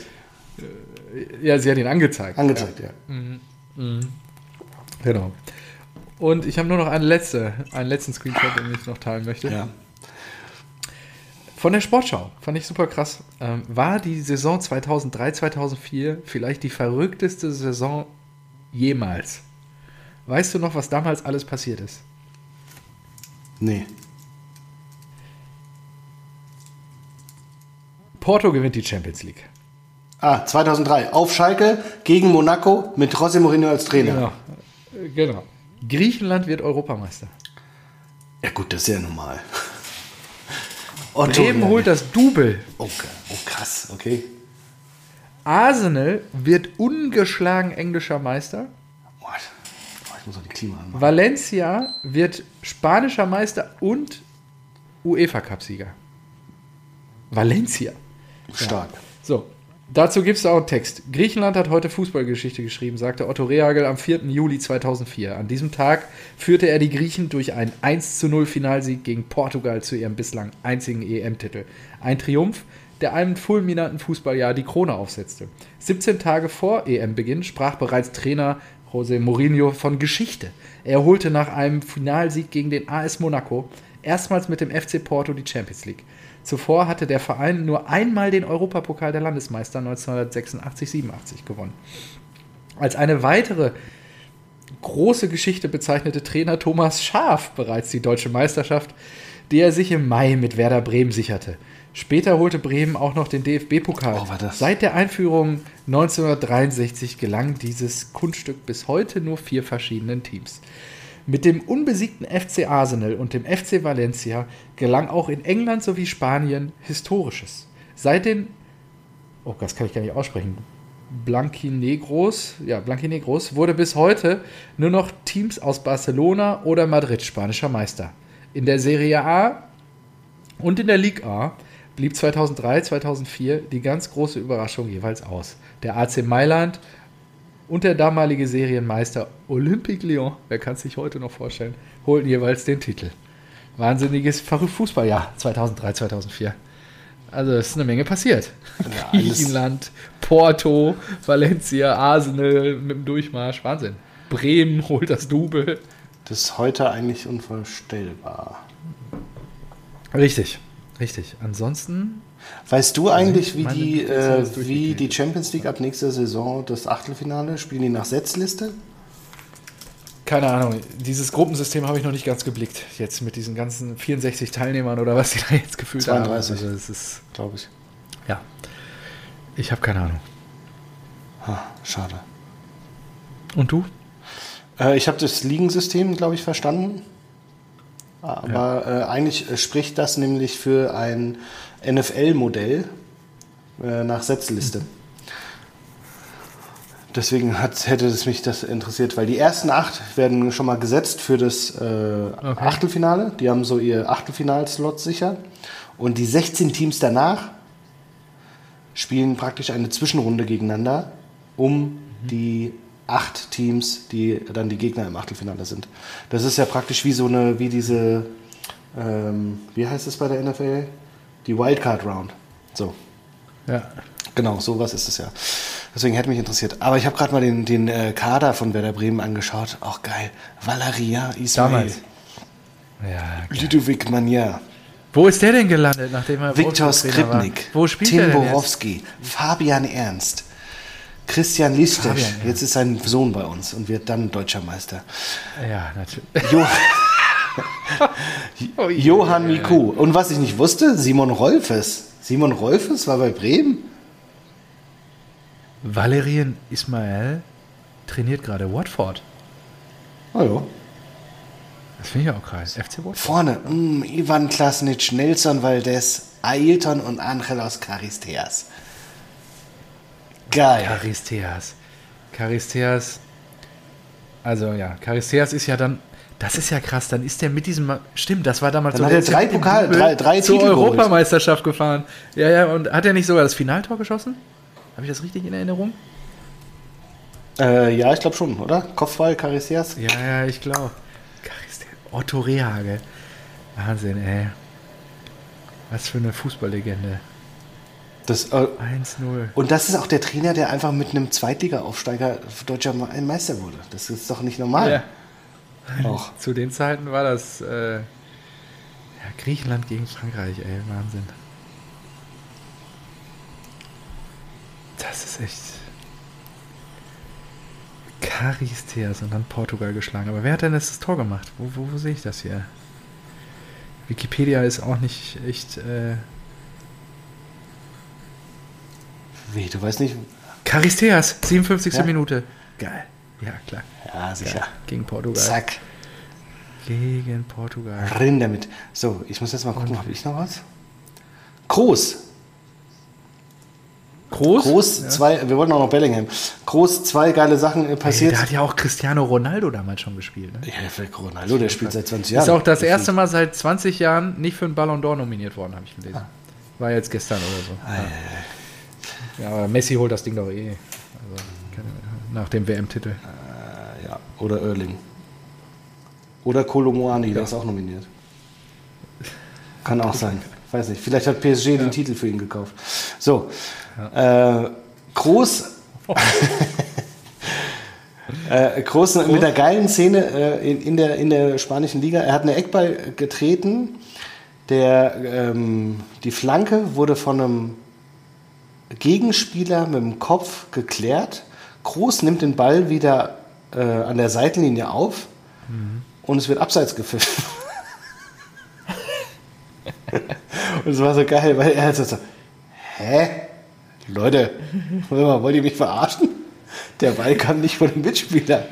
Ja, sie hat ihn angezeigt. Angezeigt, ja. ja. Mhm. Mhm. Genau. Und ich habe nur noch eine letzte, einen letzten Screenshot, den ich noch teilen möchte. Ja. Von der Sportschau, fand ich super krass. Ähm, war die Saison 2003, 2004 vielleicht die verrückteste Saison jemals? Weißt du noch, was damals alles passiert ist? Nee. Porto gewinnt die Champions League. Ah, 2003. Auf Schalke gegen Monaco mit José Mourinho als Trainer. Genau. genau. Griechenland wird Europameister. Ja gut, das ist ja normal. Otto Bremen holt das Double. Okay. Oh, krass, okay. Arsenal wird ungeschlagen englischer Meister. Oh, ich muss auch die Klima anmachen. Valencia wird spanischer Meister und UEFA-Cup-Sieger. Valencia. Stark. Ja. So, Dazu gibt es auch einen Text. Griechenland hat heute Fußballgeschichte geschrieben, sagte Otto Rehagel am 4. Juli 2004. An diesem Tag führte er die Griechen durch einen 1 zu 0 Finalsieg gegen Portugal zu ihrem bislang einzigen EM-Titel. Ein Triumph, der einem fulminanten Fußballjahr die Krone aufsetzte. 17 Tage vor EM-Beginn sprach bereits Trainer José Mourinho von Geschichte. Er holte nach einem Finalsieg gegen den AS Monaco erstmals mit dem FC Porto die Champions League. Zuvor hatte der Verein nur einmal den Europapokal der Landesmeister 1986-87 gewonnen. Als eine weitere große Geschichte bezeichnete Trainer Thomas Schaaf bereits die deutsche Meisterschaft, die er sich im Mai mit Werder Bremen sicherte. Später holte Bremen auch noch den DFB-Pokal. Oh, Seit der Einführung 1963 gelang dieses Kunststück bis heute nur vier verschiedenen Teams. Mit dem unbesiegten FC Arsenal und dem FC Valencia gelang auch in England sowie Spanien Historisches. Seit den, oh, das kann ich gar nicht aussprechen, Blanquinegros, ja, Blanquinegros wurde bis heute nur noch Teams aus Barcelona oder Madrid spanischer Meister. In der Serie A und in der Liga A blieb 2003, 2004 die ganz große Überraschung jeweils aus. Der AC Mailand und der damalige Serienmeister Olympique Lyon, wer kann es sich heute noch vorstellen, holten jeweils den Titel. Wahnsinniges Fußballjahr 2003, 2004. Also es ist eine Menge passiert. Ja, Griechenland, Porto, Valencia, Arsenal mit dem Durchmarsch. Wahnsinn. Bremen holt das Double. Das ist heute eigentlich unvorstellbar. Richtig, richtig. Ansonsten. Weißt du eigentlich, wie, die, äh, wie die Champions League ab nächster Saison das Achtelfinale spielen die nach Setzliste? Keine Ahnung, dieses Gruppensystem habe ich noch nicht ganz geblickt. Jetzt mit diesen ganzen 64 Teilnehmern oder was die da jetzt gefühlt 32, haben. Also es ist, glaube ich. Ja. Ich habe keine Ahnung. Ha, schade. Und du? Äh, ich habe das Ligensystem, glaube ich, verstanden. Aber ja. äh, eigentlich spricht das nämlich für ein NFL-Modell äh, nach Setzliste. Mhm. Deswegen hat, hätte es mich das interessiert, weil die ersten acht werden schon mal gesetzt für das äh, okay. Achtelfinale. Die haben so ihr Achtelfinalslot sicher. Und die 16 Teams danach spielen praktisch eine Zwischenrunde gegeneinander, um mhm. die acht Teams, die dann die Gegner im Achtelfinale sind. Das ist ja praktisch wie so eine, wie diese, ähm, wie heißt es bei der NFL? Die Wildcard Round. So. Ja. Genau, sowas ist es ja. Deswegen hätte mich interessiert. Aber ich habe gerade mal den, den äh, Kader von Werder Bremen angeschaut. Auch geil. Valeria Ismail. Damals. Ja, Ludovic Magnier. Wo ist der denn gelandet, nachdem er Viktor Skripnik. Wo spielt Tim Borowski. Fabian Ernst. Christian Listesch. Jetzt ist sein Sohn bei uns und wird dann deutscher Meister. Ja, natürlich. Jo oh, Johann Miku. Und was ich nicht wusste, Simon Rolfes. Simon Rolfes war bei Bremen. Valerien Ismail trainiert gerade Watford. Hallo. Das finde ich auch krass. FC Watford. Vorne, mh, mm, Ivan Klasnic, Nelson Valdez, Ailton und Angelos Caristeas. Geil. Caristeas. Caristeas. Also ja, Caristeas ist ja dann, das ist ja krass, dann ist der mit diesem, stimmt, das war damals dann so. Hat er drei Pokal, drei, drei zur Titel Europameisterschaft geholt. gefahren. Ja, ja, und hat er nicht sogar das Finaltor geschossen? Habe ich das richtig in Erinnerung? Äh, ja, ich glaube schon, oder? Kopfball, Carissias? Ja, ja, ich glaube. Otto Rehage. Wahnsinn, ey. Was für eine Fußballlegende. Das, äh, 1-0. Und das ist auch der Trainer, der einfach mit einem Zweitliga-Aufsteiger deutscher Meister wurde. Das ist doch nicht normal. Ja. Auch. Zu den Zeiten war das äh, ja, Griechenland gegen Frankreich, ey, Wahnsinn. Das ist echt. Caristeas und dann Portugal geschlagen. Aber wer hat denn das Tor gemacht? Wo, wo, wo sehe ich das hier? Wikipedia ist auch nicht echt. Äh Wie, du weißt nicht. Caristeas, 57. Ja? Minute. Geil. Ja, klar. Ja, sicher. Geil. Gegen Portugal. Zack. Gegen Portugal. Rinn damit. So, ich muss jetzt mal gucken, habe ich noch was? Groß. Groß. Groß, ja. zwei, wir wollten auch noch Bellingham. Groß, zwei geile Sachen äh, passiert. Hey, da hat ja auch Cristiano Ronaldo damals schon gespielt. Ne? Ja, Ronaldo, der spielt seit 20 Jahren. Ist auch das erste Mal seit 20 Jahren nicht für einen Ballon d'Or nominiert worden, habe ich gelesen. Ah. War jetzt gestern oder so. Ah, ja. ja. aber Messi holt das Ding doch eh. Also, nach dem WM-Titel. Oder Erling. Oder Kolomoani, ja. der ist auch nominiert. Kann auch sein. Weiß nicht. Vielleicht hat PSG ja. den Titel für ihn gekauft. So, ja. Äh, groß. äh, groß, groß, mit der geilen Szene äh, in, in, der, in der spanischen Liga. Er hat eine Eckball getreten. Der, ähm, die Flanke wurde von einem Gegenspieler mit dem Kopf geklärt. Groß nimmt den Ball wieder äh, an der Seitenlinie auf mhm. und es wird abseits gepfiffen. und es war so geil, weil er hat so, hä? Leute, wollt ihr mich verarschen? Der Ball kam nicht von dem Mitspieler.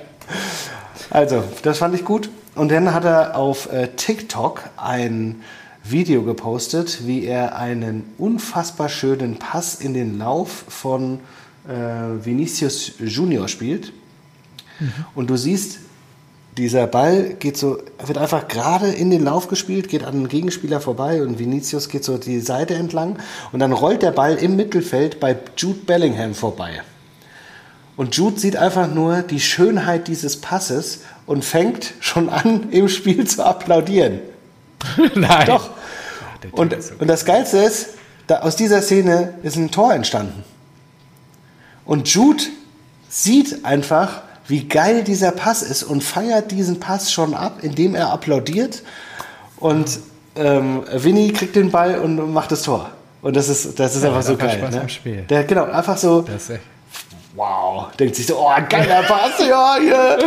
Also, das fand ich gut. Und dann hat er auf äh, TikTok ein Video gepostet, wie er einen unfassbar schönen Pass in den Lauf von äh, Vinicius Junior spielt. Mhm. Und du siehst, dieser Ball geht so, wird einfach gerade in den Lauf gespielt, geht an den Gegenspieler vorbei und Vinicius geht so die Seite entlang und dann rollt der Ball im Mittelfeld bei Jude Bellingham vorbei. Und Jude sieht einfach nur die Schönheit dieses Passes und fängt schon an, im Spiel zu applaudieren. Nein. Doch. Und, und das Geilste ist, da aus dieser Szene ist ein Tor entstanden. Und Jude sieht einfach, wie geil dieser Pass ist und feiert diesen Pass schon ab, indem er applaudiert. Und ähm, Winnie kriegt den Ball und macht das Tor. Und das ist, das ist ja, einfach so geil. Spaß ne? Spiel. Der, genau, einfach so. Wow, denkt sich so, oh, geiler Pass, ja, hier.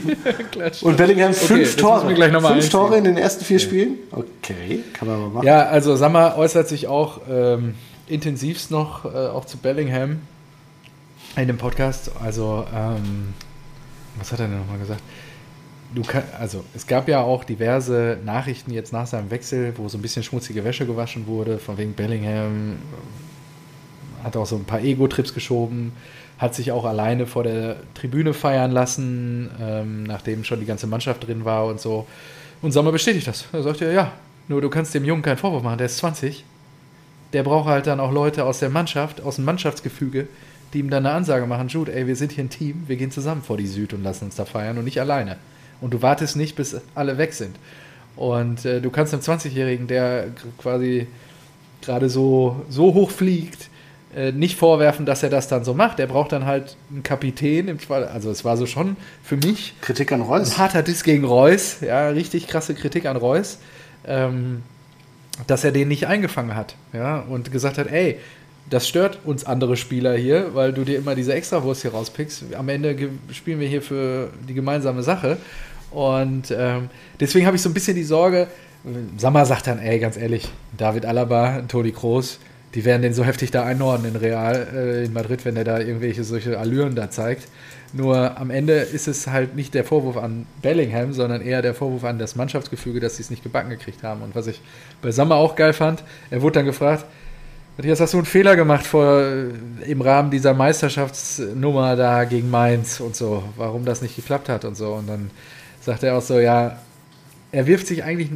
Und Bellingham fünf okay, Tore. Fünf Tore in den ersten vier okay. Spielen? Okay, kann man mal machen. Ja, also Sammer äußert sich auch ähm, intensivst noch äh, auch zu Bellingham in dem Podcast. Also, ähm, was hat er denn nochmal gesagt? Du kann, also es gab ja auch diverse Nachrichten jetzt nach seinem Wechsel, wo so ein bisschen schmutzige Wäsche gewaschen wurde, von wegen Bellingham hat auch so ein paar Ego-Trips geschoben, hat sich auch alleine vor der Tribüne feiern lassen, ähm, nachdem schon die ganze Mannschaft drin war und so. Und Sommer bestätigt das. Er sagt ja, ja, nur du kannst dem Jungen keinen Vorwurf machen, der ist 20. Der braucht halt dann auch Leute aus der Mannschaft, aus dem Mannschaftsgefüge, die ihm dann eine Ansage machen, Jude, ey, wir sind hier ein Team, wir gehen zusammen vor die Süd und lassen uns da feiern und nicht alleine. Und du wartest nicht, bis alle weg sind. Und äh, du kannst einem 20-Jährigen, der quasi gerade so, so hoch fliegt, äh, nicht vorwerfen, dass er das dann so macht. Er braucht dann halt einen Kapitän im Fall. Also es war so schon für mich Kritik an Reus. Ein harter Diss gegen Reus, ja, richtig krasse Kritik an Reus, ähm, dass er den nicht eingefangen hat, ja, und gesagt hat, ey, das stört uns andere Spieler hier, weil du dir immer diese Extrawurst hier rauspickst. Am Ende spielen wir hier für die gemeinsame Sache. Und ähm, deswegen habe ich so ein bisschen die Sorge, Sammer sagt dann, ey, ganz ehrlich, David Alaba, Toni Kroos, die werden den so heftig da einnorden in Real, äh, in Madrid, wenn er da irgendwelche solche Allüren da zeigt. Nur am Ende ist es halt nicht der Vorwurf an Bellingham, sondern eher der Vorwurf an das Mannschaftsgefüge, dass sie es nicht gebacken gekriegt haben. Und was ich bei Sommer auch geil fand, er wurde dann gefragt, Matthias, hast du einen Fehler gemacht vor, im Rahmen dieser Meisterschaftsnummer da gegen Mainz und so, warum das nicht geklappt hat und so. Und dann sagt er auch so, ja, er wirft sich eigentlich,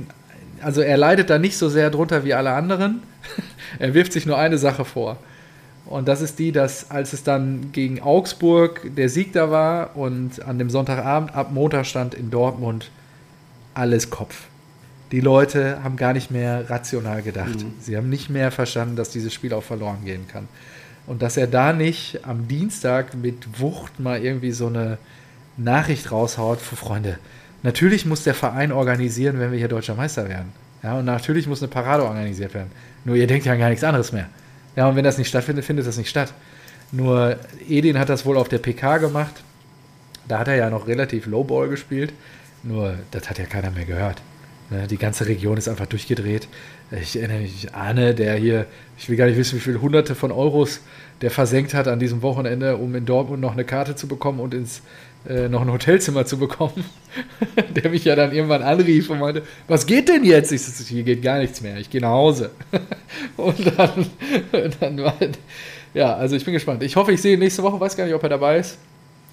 also er leidet da nicht so sehr drunter wie alle anderen, er wirft sich nur eine Sache vor. Und das ist die, dass als es dann gegen Augsburg der Sieg da war und an dem Sonntagabend ab Montag stand in Dortmund alles Kopf. Die Leute haben gar nicht mehr rational gedacht. Mhm. Sie haben nicht mehr verstanden, dass dieses Spiel auch verloren gehen kann. Und dass er da nicht am Dienstag mit Wucht mal irgendwie so eine Nachricht raushaut für Freunde. Natürlich muss der Verein organisieren, wenn wir hier deutscher Meister werden. Ja, und natürlich muss eine Parade organisiert werden. Nur ihr denkt ja an gar nichts anderes mehr. Ja, und wenn das nicht stattfindet, findet das nicht statt. Nur Edin hat das wohl auf der PK gemacht. Da hat er ja noch relativ Lowball gespielt. Nur das hat ja keiner mehr gehört. Ne, die ganze Region ist einfach durchgedreht. Ich erinnere mich, Arne, der hier, ich will gar nicht wissen, wie viele Hunderte von Euros der versenkt hat an diesem Wochenende, um in Dortmund noch eine Karte zu bekommen und ins äh, noch ein Hotelzimmer zu bekommen, der mich ja dann irgendwann anrief und meinte, was geht denn jetzt? Ich so, hier geht gar nichts mehr, ich gehe nach Hause. und dann, dann war, ja, also ich bin gespannt. Ich hoffe, ich sehe ihn nächste Woche, weiß gar nicht, ob er dabei ist,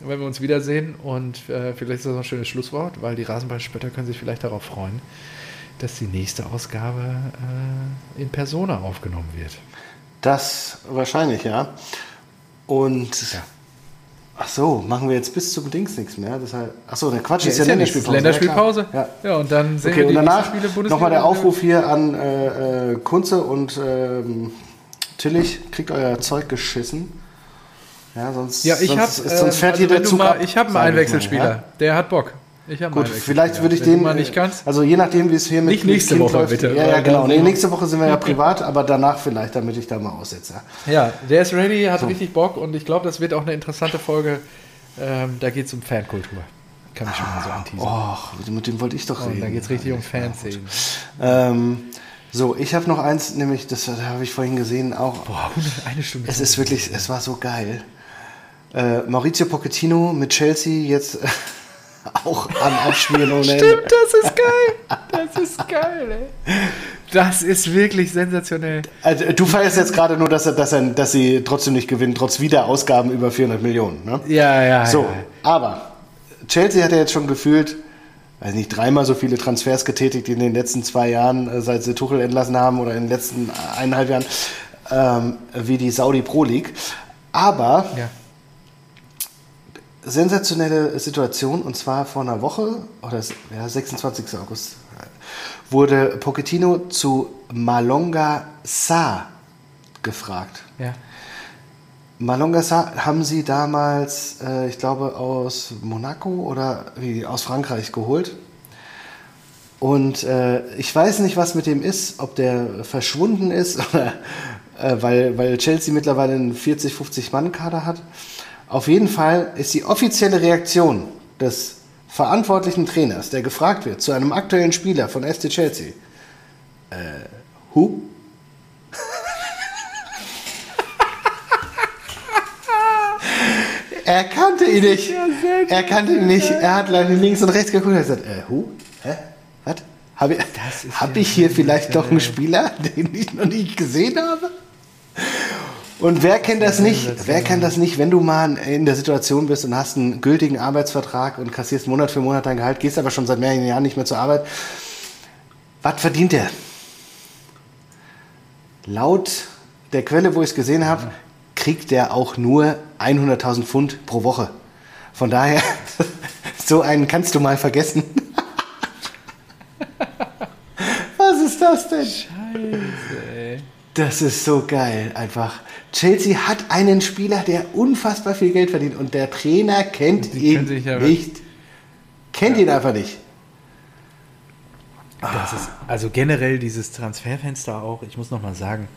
wenn wir uns wiedersehen und äh, vielleicht ist das ein schönes Schlusswort, weil die Rasenballspötter können sich vielleicht darauf freuen, dass die nächste Ausgabe äh, in Persona aufgenommen wird. Das wahrscheinlich, ja. Und ja. Ach so, machen wir jetzt bis zum Dings nichts mehr. Deshalb, ach so, der Quatsch ja, ist ja, ja Länderspielpause. Länderspielpause. Ja, ja. und dann sehen okay, wir die und danach nochmal der Aufruf hier an äh, äh, Kunze und ähm, Tillich, kriegt euer Zeug geschissen. Ja, sonst, ja, ich sonst, hab, sonst fährt äh, also hier der Zug mal, Ich habe einen Einwechselspieler, ja? der hat Bock. Ich Gut, vielleicht würde ich den. Mal nicht kannst. Also je nachdem, wie es hier mit, nicht nächste mit Woche, läuft. Bitte. Ja, ja, genau. Nee, nächste Woche sind wir ja privat, aber danach vielleicht, damit ich da mal aussetze. Ja, der ist ready, hat so. richtig Bock und ich glaube, das wird auch eine interessante Folge Ähm, da geht es um Fankultur. Kann ich schon mal so anteasern. Oh, mit dem wollte ich doch Und reden. da geht es richtig um Fanszenen. Ähm, so, ich habe noch eins, nämlich, das habe ich vorhin gesehen, auch. Boah, eine Stunde. Es ist wirklich, es war so geil. Äh, Maurizio Pochettino mit Chelsea jetzt auch am Abspielen ohne Ende. Stimmt, das ist geil. Das ist geil, ey. Das ist wirklich sensationell. Also, du feierst jetzt gerade nur, dass, er, dass, er, dass sie trotzdem nicht gewinnen, trotz Wiederausgaben über 400 Millionen. Ne? Ja, ja, So, ja. aber Chelsea hat ja jetzt schon gefühlt, weiß nicht, dreimal so viele Transfers getätigt in den letzten zwei Jahren, äh, seit sie Tuchel entlassen haben oder in den letzten eineinhalb Jahren, ähm, wie die Saudi Pro League. Aber ja. Sensationelle Situation und zwar vor einer Woche oder ja, 26. August wurde Pochettino zu Malonga Sa gefragt. ja. Malonga Sa haben sie damals, äh, ich glaube, aus Monaco oder wie, aus Frankreich geholt. Und äh, ich weiß nicht, was mit dem ist, ob der verschwunden ist, oder, äh, weil, weil Chelsea mittlerweile einen 40, 50 Mann-Kader hat. Auf jeden Fall ist die offizielle Reaktion des verantwortlichen Trainers, der gefragt wird, zu einem aktuellen Spieler von SC Chelsea. Äh, who? er kannte ihn nicht. Er kannte ihn nicht. Er hat leider links und rechts geguckt und hat gesagt, äh, who? Hä? Was? Habe ich, hab ich hier vielleicht doch einen Spieler, den ich noch nicht gesehen habe? Und wer kennt das nicht? Wer kennt das nicht, wenn du mal in der Situation bist und hast einen gültigen Arbeitsvertrag und kassierst Monat für Monat dein Gehalt, gehst aber schon seit mehreren Jahren nicht mehr zur Arbeit? Was verdient der? Laut der Quelle, wo ich es gesehen habe, kriegt der auch nur 100.000 Pfund pro Woche. Von daher, so einen kannst du mal vergessen. Was ist das denn? Scheiße, ey. Das ist so geil, einfach. Chelsea hat einen Spieler, der unfassbar viel Geld verdient und der Trainer kennt Die ihn ja- nicht. Kennt ihn einfach nicht. Das ist, also generell dieses Transferfenster auch, ich muss noch mal sagen,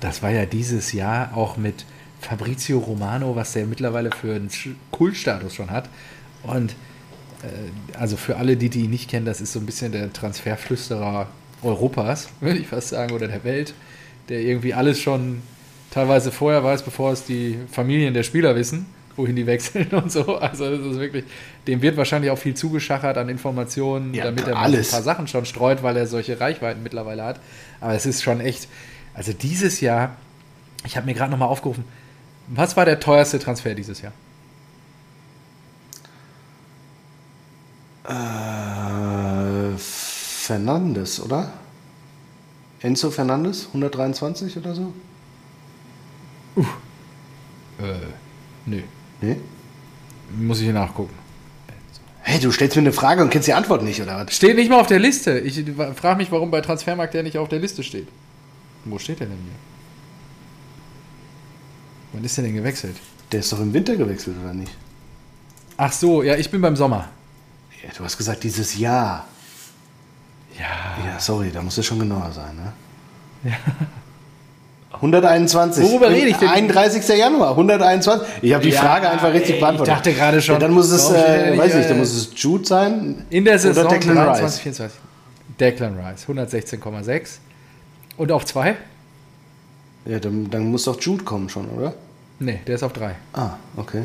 das war ja dieses Jahr auch mit Fabrizio Romano, was der mittlerweile für einen Kultstatus schon hat. Und äh, also für alle, die, die ihn nicht kennen, das ist so ein bisschen der Transferflüsterer Europas, würde ich fast sagen, oder der Welt, der irgendwie alles schon teilweise vorher weiß, bevor es die Familien der Spieler wissen, wohin die wechseln und so. Also das ist wirklich, dem wird wahrscheinlich auch viel zugeschachert an Informationen, Ja, damit er alles. ein paar Sachen schon streut, weil er solche Reichweiten mittlerweile hat. Aber es ist schon echt, also dieses Jahr, ich habe mir gerade nochmal aufgerufen, was war der teuerste Transfer dieses Jahr? Äh, Fernandes, oder? Enzo Fernandes, 123 oder so? Äh, nö. Nee? Muss ich hier nachgucken. Hey, du stellst mir eine Frage und kennst die Antwort nicht, oder was? Steht nicht mal auf der Liste. Ich frage mich, warum bei Transfermarkt der nicht auf der Liste steht. Wo steht der denn hier? Wann ist der denn gewechselt? Der ist doch im Winter gewechselt, oder nicht? Ach so, ja, ich bin beim Sommer. Ja, du hast gesagt, dieses Jahr. Ja. Ja, sorry, da muss es schon genauer sein, ne? 121. Worüber rede ich denn? 31. Januar, 121. Ich habe die Ja, Frage einfach richtig ey, beantwortet. ich dachte gerade schon, Ja, dann muss es, steht der äh, weiß ich, äh, dann muss es Jude sein. In der Saison Oder Declan 23, Rice. 24. Declan Rice, 116,6. Und auf 2? Ja, dann, dann muss doch Jude kommen schon, oder? Nee, der ist auf 3. Ah, okay.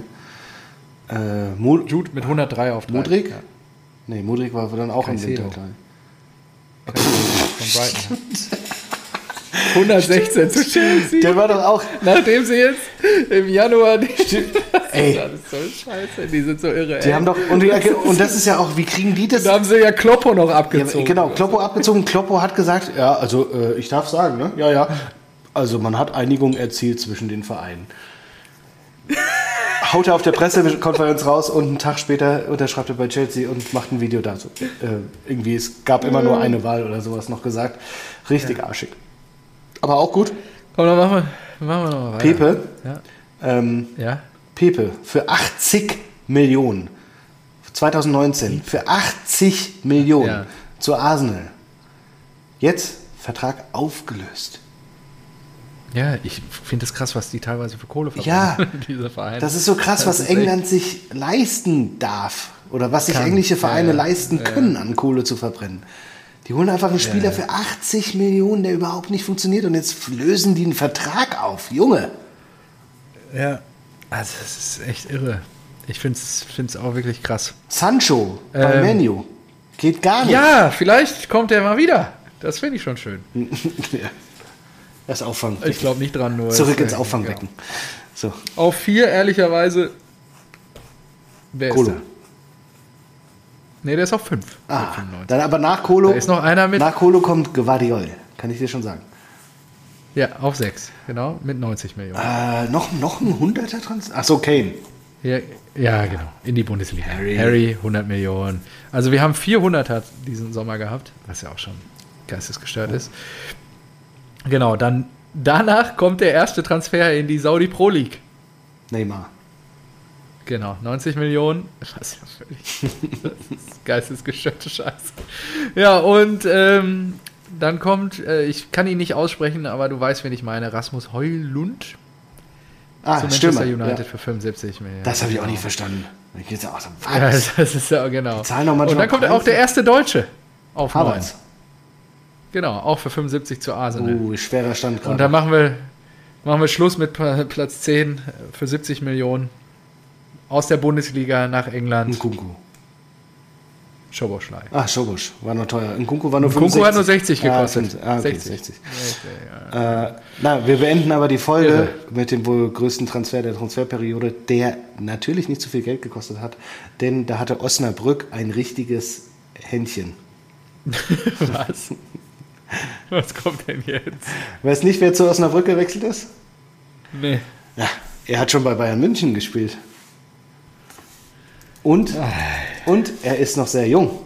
Äh, Jude mit 103 auf 3. Mudrik? Ja, Nee, Mudrik war dann auch im Caicedo. Winter. glaub ich. von Brighton. 116 zu Chelsea. Der war doch auch. Nachdem sie jetzt im Januar die Ey, Das ist so scheiße, die sind so irre. die ey. haben doch. Und, die, und das ist ja auch, wie kriegen die das? da haben sie ja Kloppo noch Ja, abgezogen. genau, Kloppo abgezogen. Kloppo hat gesagt, ja, also äh, ich darf sagen, ne? Ja, ja. Also man hat Einigung erzielt zwischen den Vereinen. Haut er auf der Pressekonferenz raus und einen Tag später unterschreibt er bei Chelsea und macht ein Video dazu. Äh, irgendwie, es gab immer nur eine Wahl oder sowas noch gesagt. Richtig arschig. Aber auch gut. Komm, dann machen wir, machen wir noch mal weiter. Pepe, Ja. ähm, ja. Pepe für 80 Millionen. 2019 für 80 Millionen Ja. zu Arsenal. Jetzt Vertrag aufgelöst. Ja, ich finde es krass, was die teilweise für Kohle verbrennen. Ja, diese Vereine. das ist so krass, das was England sich leisten darf oder was sich Kann. englische Vereine ja, leisten können, an Kohle zu verbrennen. Die holen einfach einen Spieler ja, für 80 Millionen, der überhaupt nicht funktioniert und jetzt lösen die einen Vertrag auf. Junge. Ja, also das ist echt irre. Ich finde es auch wirklich krass. Sancho ähm, bei Menu. Geht gar nicht. Ja, vielleicht kommt er mal wieder. Das finde ich schon schön. Das Auffangen. Ich glaube nicht dran, nur. Zurück ins Auffangbecken. Ja. So. Auf vier, ehrlicherweise. Wer Kolo. ist da? Nee, der ist auf fünf. Ah, dann aber nach Kolo. Da ist noch einer mit. Nach Kolo kommt Guardiol. Kann ich dir schon sagen. Ja, auf sechs. Genau, mit 90 Millionen. Äh, noch, noch ein 100er Transfer? Achso, Kane. Ja, ja, genau. In die Bundesliga. Harry. Harry, 100 Millionen. Also wir haben 400er diesen Sommer gehabt, was ja auch schon geistesgestört ist. Genau, dann danach kommt der erste Transfer in die Saudi Pro League. Neymar. Genau, 90 Millionen. Was ja völlig geistesgestörte Scheiße. Ja, und ähm, dann kommt, äh, ich kann ihn nicht aussprechen, aber du weißt, wen ich meine, Rasmus Heulund. Ah, zu Manchester Stimme, United ja. für 75 Millionen. Das habe ich auch nicht verstanden. Ich auch so, ja, das ist ja genau. Zahlen noch und dann kommt auch der erste Deutsche auf Havertz. Genau, auch für 75 zu Arsenal. Uh, schwerer Stand gerade. Und dann machen wir, machen wir Schluss mit Platz 10 für 70 Millionen aus der Bundesliga nach England. Nkunku. Schoboschlei. Ah, Schobosch, war noch teuer. Nkunku war nur Nkunku 65. hat nur 60 gekostet. Ah, ah okay, 60. 60. Ja. Äh, na, wir beenden aber die Folge Irre. mit dem wohl größten Transfer der Transferperiode, der natürlich nicht so viel Geld gekostet hat, denn da hatte Osnabrück ein richtiges Händchen. Was? Was kommt denn jetzt? Weißt nicht, wer zu Osnabrück gewechselt ist? Nee. Ja, er hat schon bei Bayern München gespielt. Und, und er ist noch sehr jung.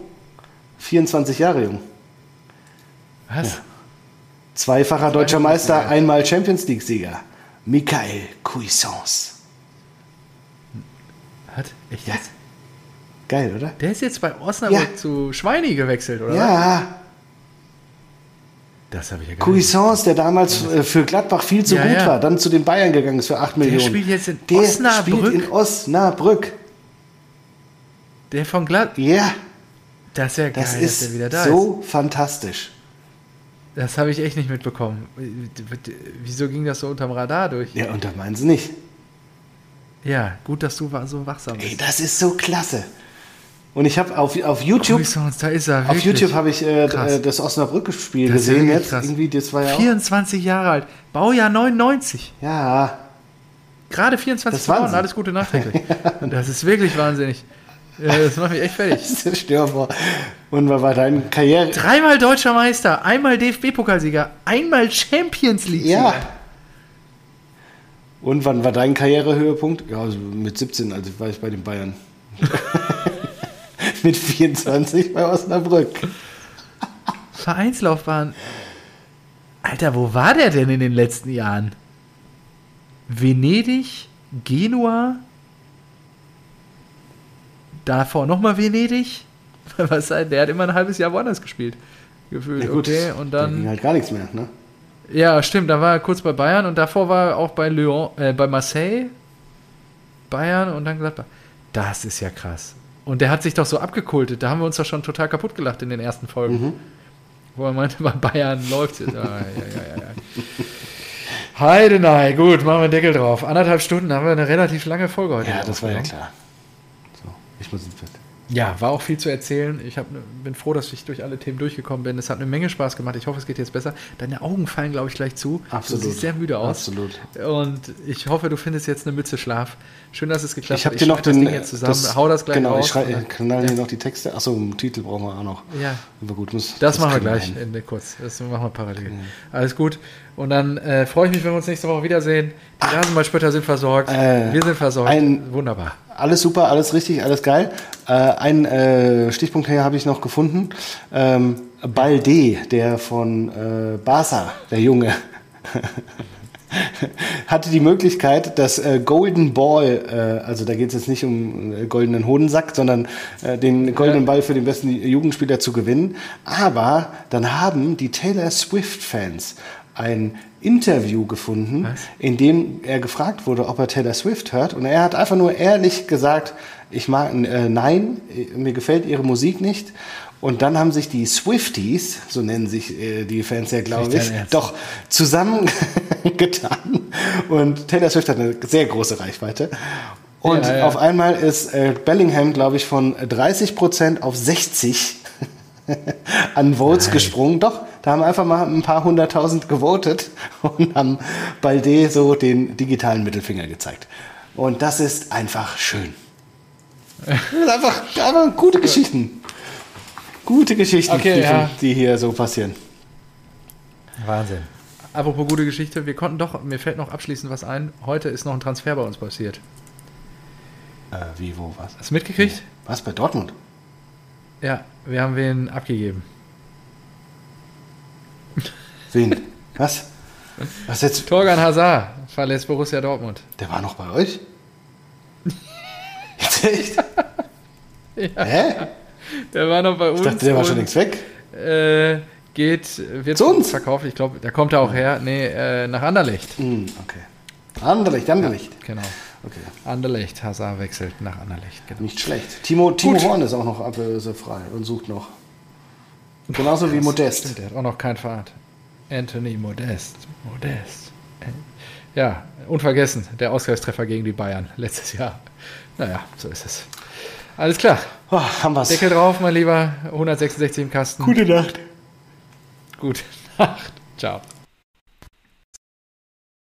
24 Jahre jung. Was? Ja. Zweifacher deutscher Meister, einmal Champions League-Sieger. Michael Cuisance. Hat? Echt jetzt? Geil, oder? Der ist jetzt bei Osnabrück ja. zu Schweini gewechselt, oder? Ja. Das habe ich ja gar Cuisance, der damals äh, für Gladbach viel zu ja, gut ja. war, dann zu den Bayern gegangen ist für 8 Millionen. Der spielt jetzt in der Osnabrück. Spielt in Osnabrück. Der von Glad. Ja. Das ist ja geil, das ist dass der wieder da so ist. fantastisch. Das habe ich echt nicht mitbekommen. Wieso ging das so unterm Radar durch? Ja, unter meinen sie nicht. Ja, gut, dass du so wachsam bist. Ey, das ist so klasse. Und ich habe auf, auf YouTube, Sonst, da ist er auf YouTube habe ich äh, äh das Osnabrück-Spiel gesehen jetzt. Krass. Irgendwie, das war ja 24 Jahre alt, Baujahr 99. Ja. Gerade 24 Jahre alles Gute nachträglich. das ist wirklich wahnsinnig. Ja, das macht mich echt fertig. Stör vor. Und was war deine Karriere? Dreimal deutscher Meister, einmal DFB-Pokalsieger, einmal Champions League. Ja. Und wann war dein Karrierehöhepunkt? Ja, also mit 17, also war ich bei den Bayern. mit 24 bei Osnabrück. Vereinslaufbahn. Alter, wo war der denn in den letzten Jahren? Venedig, Genua, davor nochmal Venedig. Was, der hat immer ein halbes Jahr woanders gespielt. Gefühlt. Ja, gut, okay, und dann. ging halt gar nichts mehr, ne? Ja, stimmt. Da war er kurz bei Bayern und davor war er auch bei Lyon, äh, bei Marseille, Bayern und dann Gladbach. Das ist ja krass. Und der hat sich doch so abgekultet. Da haben wir uns doch schon total kaputt gelacht in den ersten Folgen. Mhm. Wo er meinte, bei Bayern läuft es. Ah, ja, ja, ja, ja. Heidenei, gut, machen wir einen Deckel drauf. Anderthalb Stunden haben wir eine relativ lange Folge heute. Ja, das war ja klar. Ich muss ins Bett. Ja, war auch viel zu erzählen. Ich hab, bin froh, dass ich durch alle Themen durchgekommen bin. Es hat eine Menge Spaß gemacht. Ich hoffe, es geht jetzt besser. Deine Augen fallen, glaube ich, gleich zu. Absolut. Du siehst sehr müde aus. Absolut. Und ich hoffe, du findest jetzt eine Mütze Schlaf. Schön, dass es geklappt hat. Ich habe dir noch den, das Ding jetzt zusammen. Das, Hau das gleich genau, raus. Genau, ich knall ja. hier noch die Texte. Achso, einen Titel brauchen wir auch noch. Ja. Aber gut, muss, das, das machen wir gleich in, kurz. Das machen wir parallel. Mhm. Alles gut. Und dann äh, freue ich mich, wenn wir uns nächste Woche wiedersehen. Die Rasenballspötter sind versorgt. Äh, wir sind versorgt. Ein, Wunderbar alles super, alles richtig, alles geil. Äh, ein äh, Stichpunkt hier habe ich noch gefunden. Ähm, Balde, der von äh, Barca, der Junge, hatte die Möglichkeit, das äh, Golden Ball, äh, also da geht es jetzt nicht um goldenen Hodensack, sondern den goldenen Ball für den besten Jugendspieler zu gewinnen. Aber dann haben die Taylor Swift-Fans ein Interview gefunden, Was? in dem er gefragt wurde, ob er Taylor Swift hört. Und er hat einfach nur ehrlich gesagt, ich mag, äh, nein, mir gefällt ihre Musik nicht. Und dann haben sich die Swifties, so nennen sich äh, die Fans ja, glaube ich, doch zusammengetan. Und Taylor Swift hat eine sehr große Reichweite. Und ja, ja. auf einmal ist äh, Bellingham, glaube ich, von 30 Prozent auf 60 an Votes Nein. gesprungen. Doch, da haben einfach mal ein paar hunderttausend gewotet und haben Balde so den digitalen Mittelfinger gezeigt. Und das ist einfach schön. Das ist einfach, einfach gute Geschichten. Gute Geschichten, okay, die, ja. die hier so passieren. Wahnsinn. Apropos gute Geschichte, wir konnten doch, mir fällt noch abschließend was ein. Heute ist noch ein Transfer bei uns passiert. Äh, wie, wo, was? Hast du mitgekriegt? Was, bei Dortmund? Ja, wir haben wen abgegeben. Wen? Was? Was jetzt? Torgan Hazard verlässt Borussia Dortmund. Der war noch bei euch? Jetzt echt? ja. Hä? Der war noch bei uns. Ich dachte, der war schon längst weg. Äh, geht, wird zu uns verkauft. Ich glaube, da kommt er auch her. Nee, äh, nach Anderlecht. Mm, okay. Anderlecht, Anderlecht. Ja, genau. Okay. Anderlecht, Hazard wechselt nach Anderlecht. Genau. Nicht schlecht. Timo, Timo Horn ist auch noch ablösefrei und sucht noch. Genauso wie Modest. Der hat auch noch kein Fahrt. Anthony Modest. Modest. Ja, unvergessen, der Ausgleichstreffer gegen die Bayern letztes Jahr. Naja, so ist es. Alles klar. Oh, haben wir's. Deckel drauf, mein Lieber. 166 im Kasten. Gute Nacht. Gute Nacht. Ciao.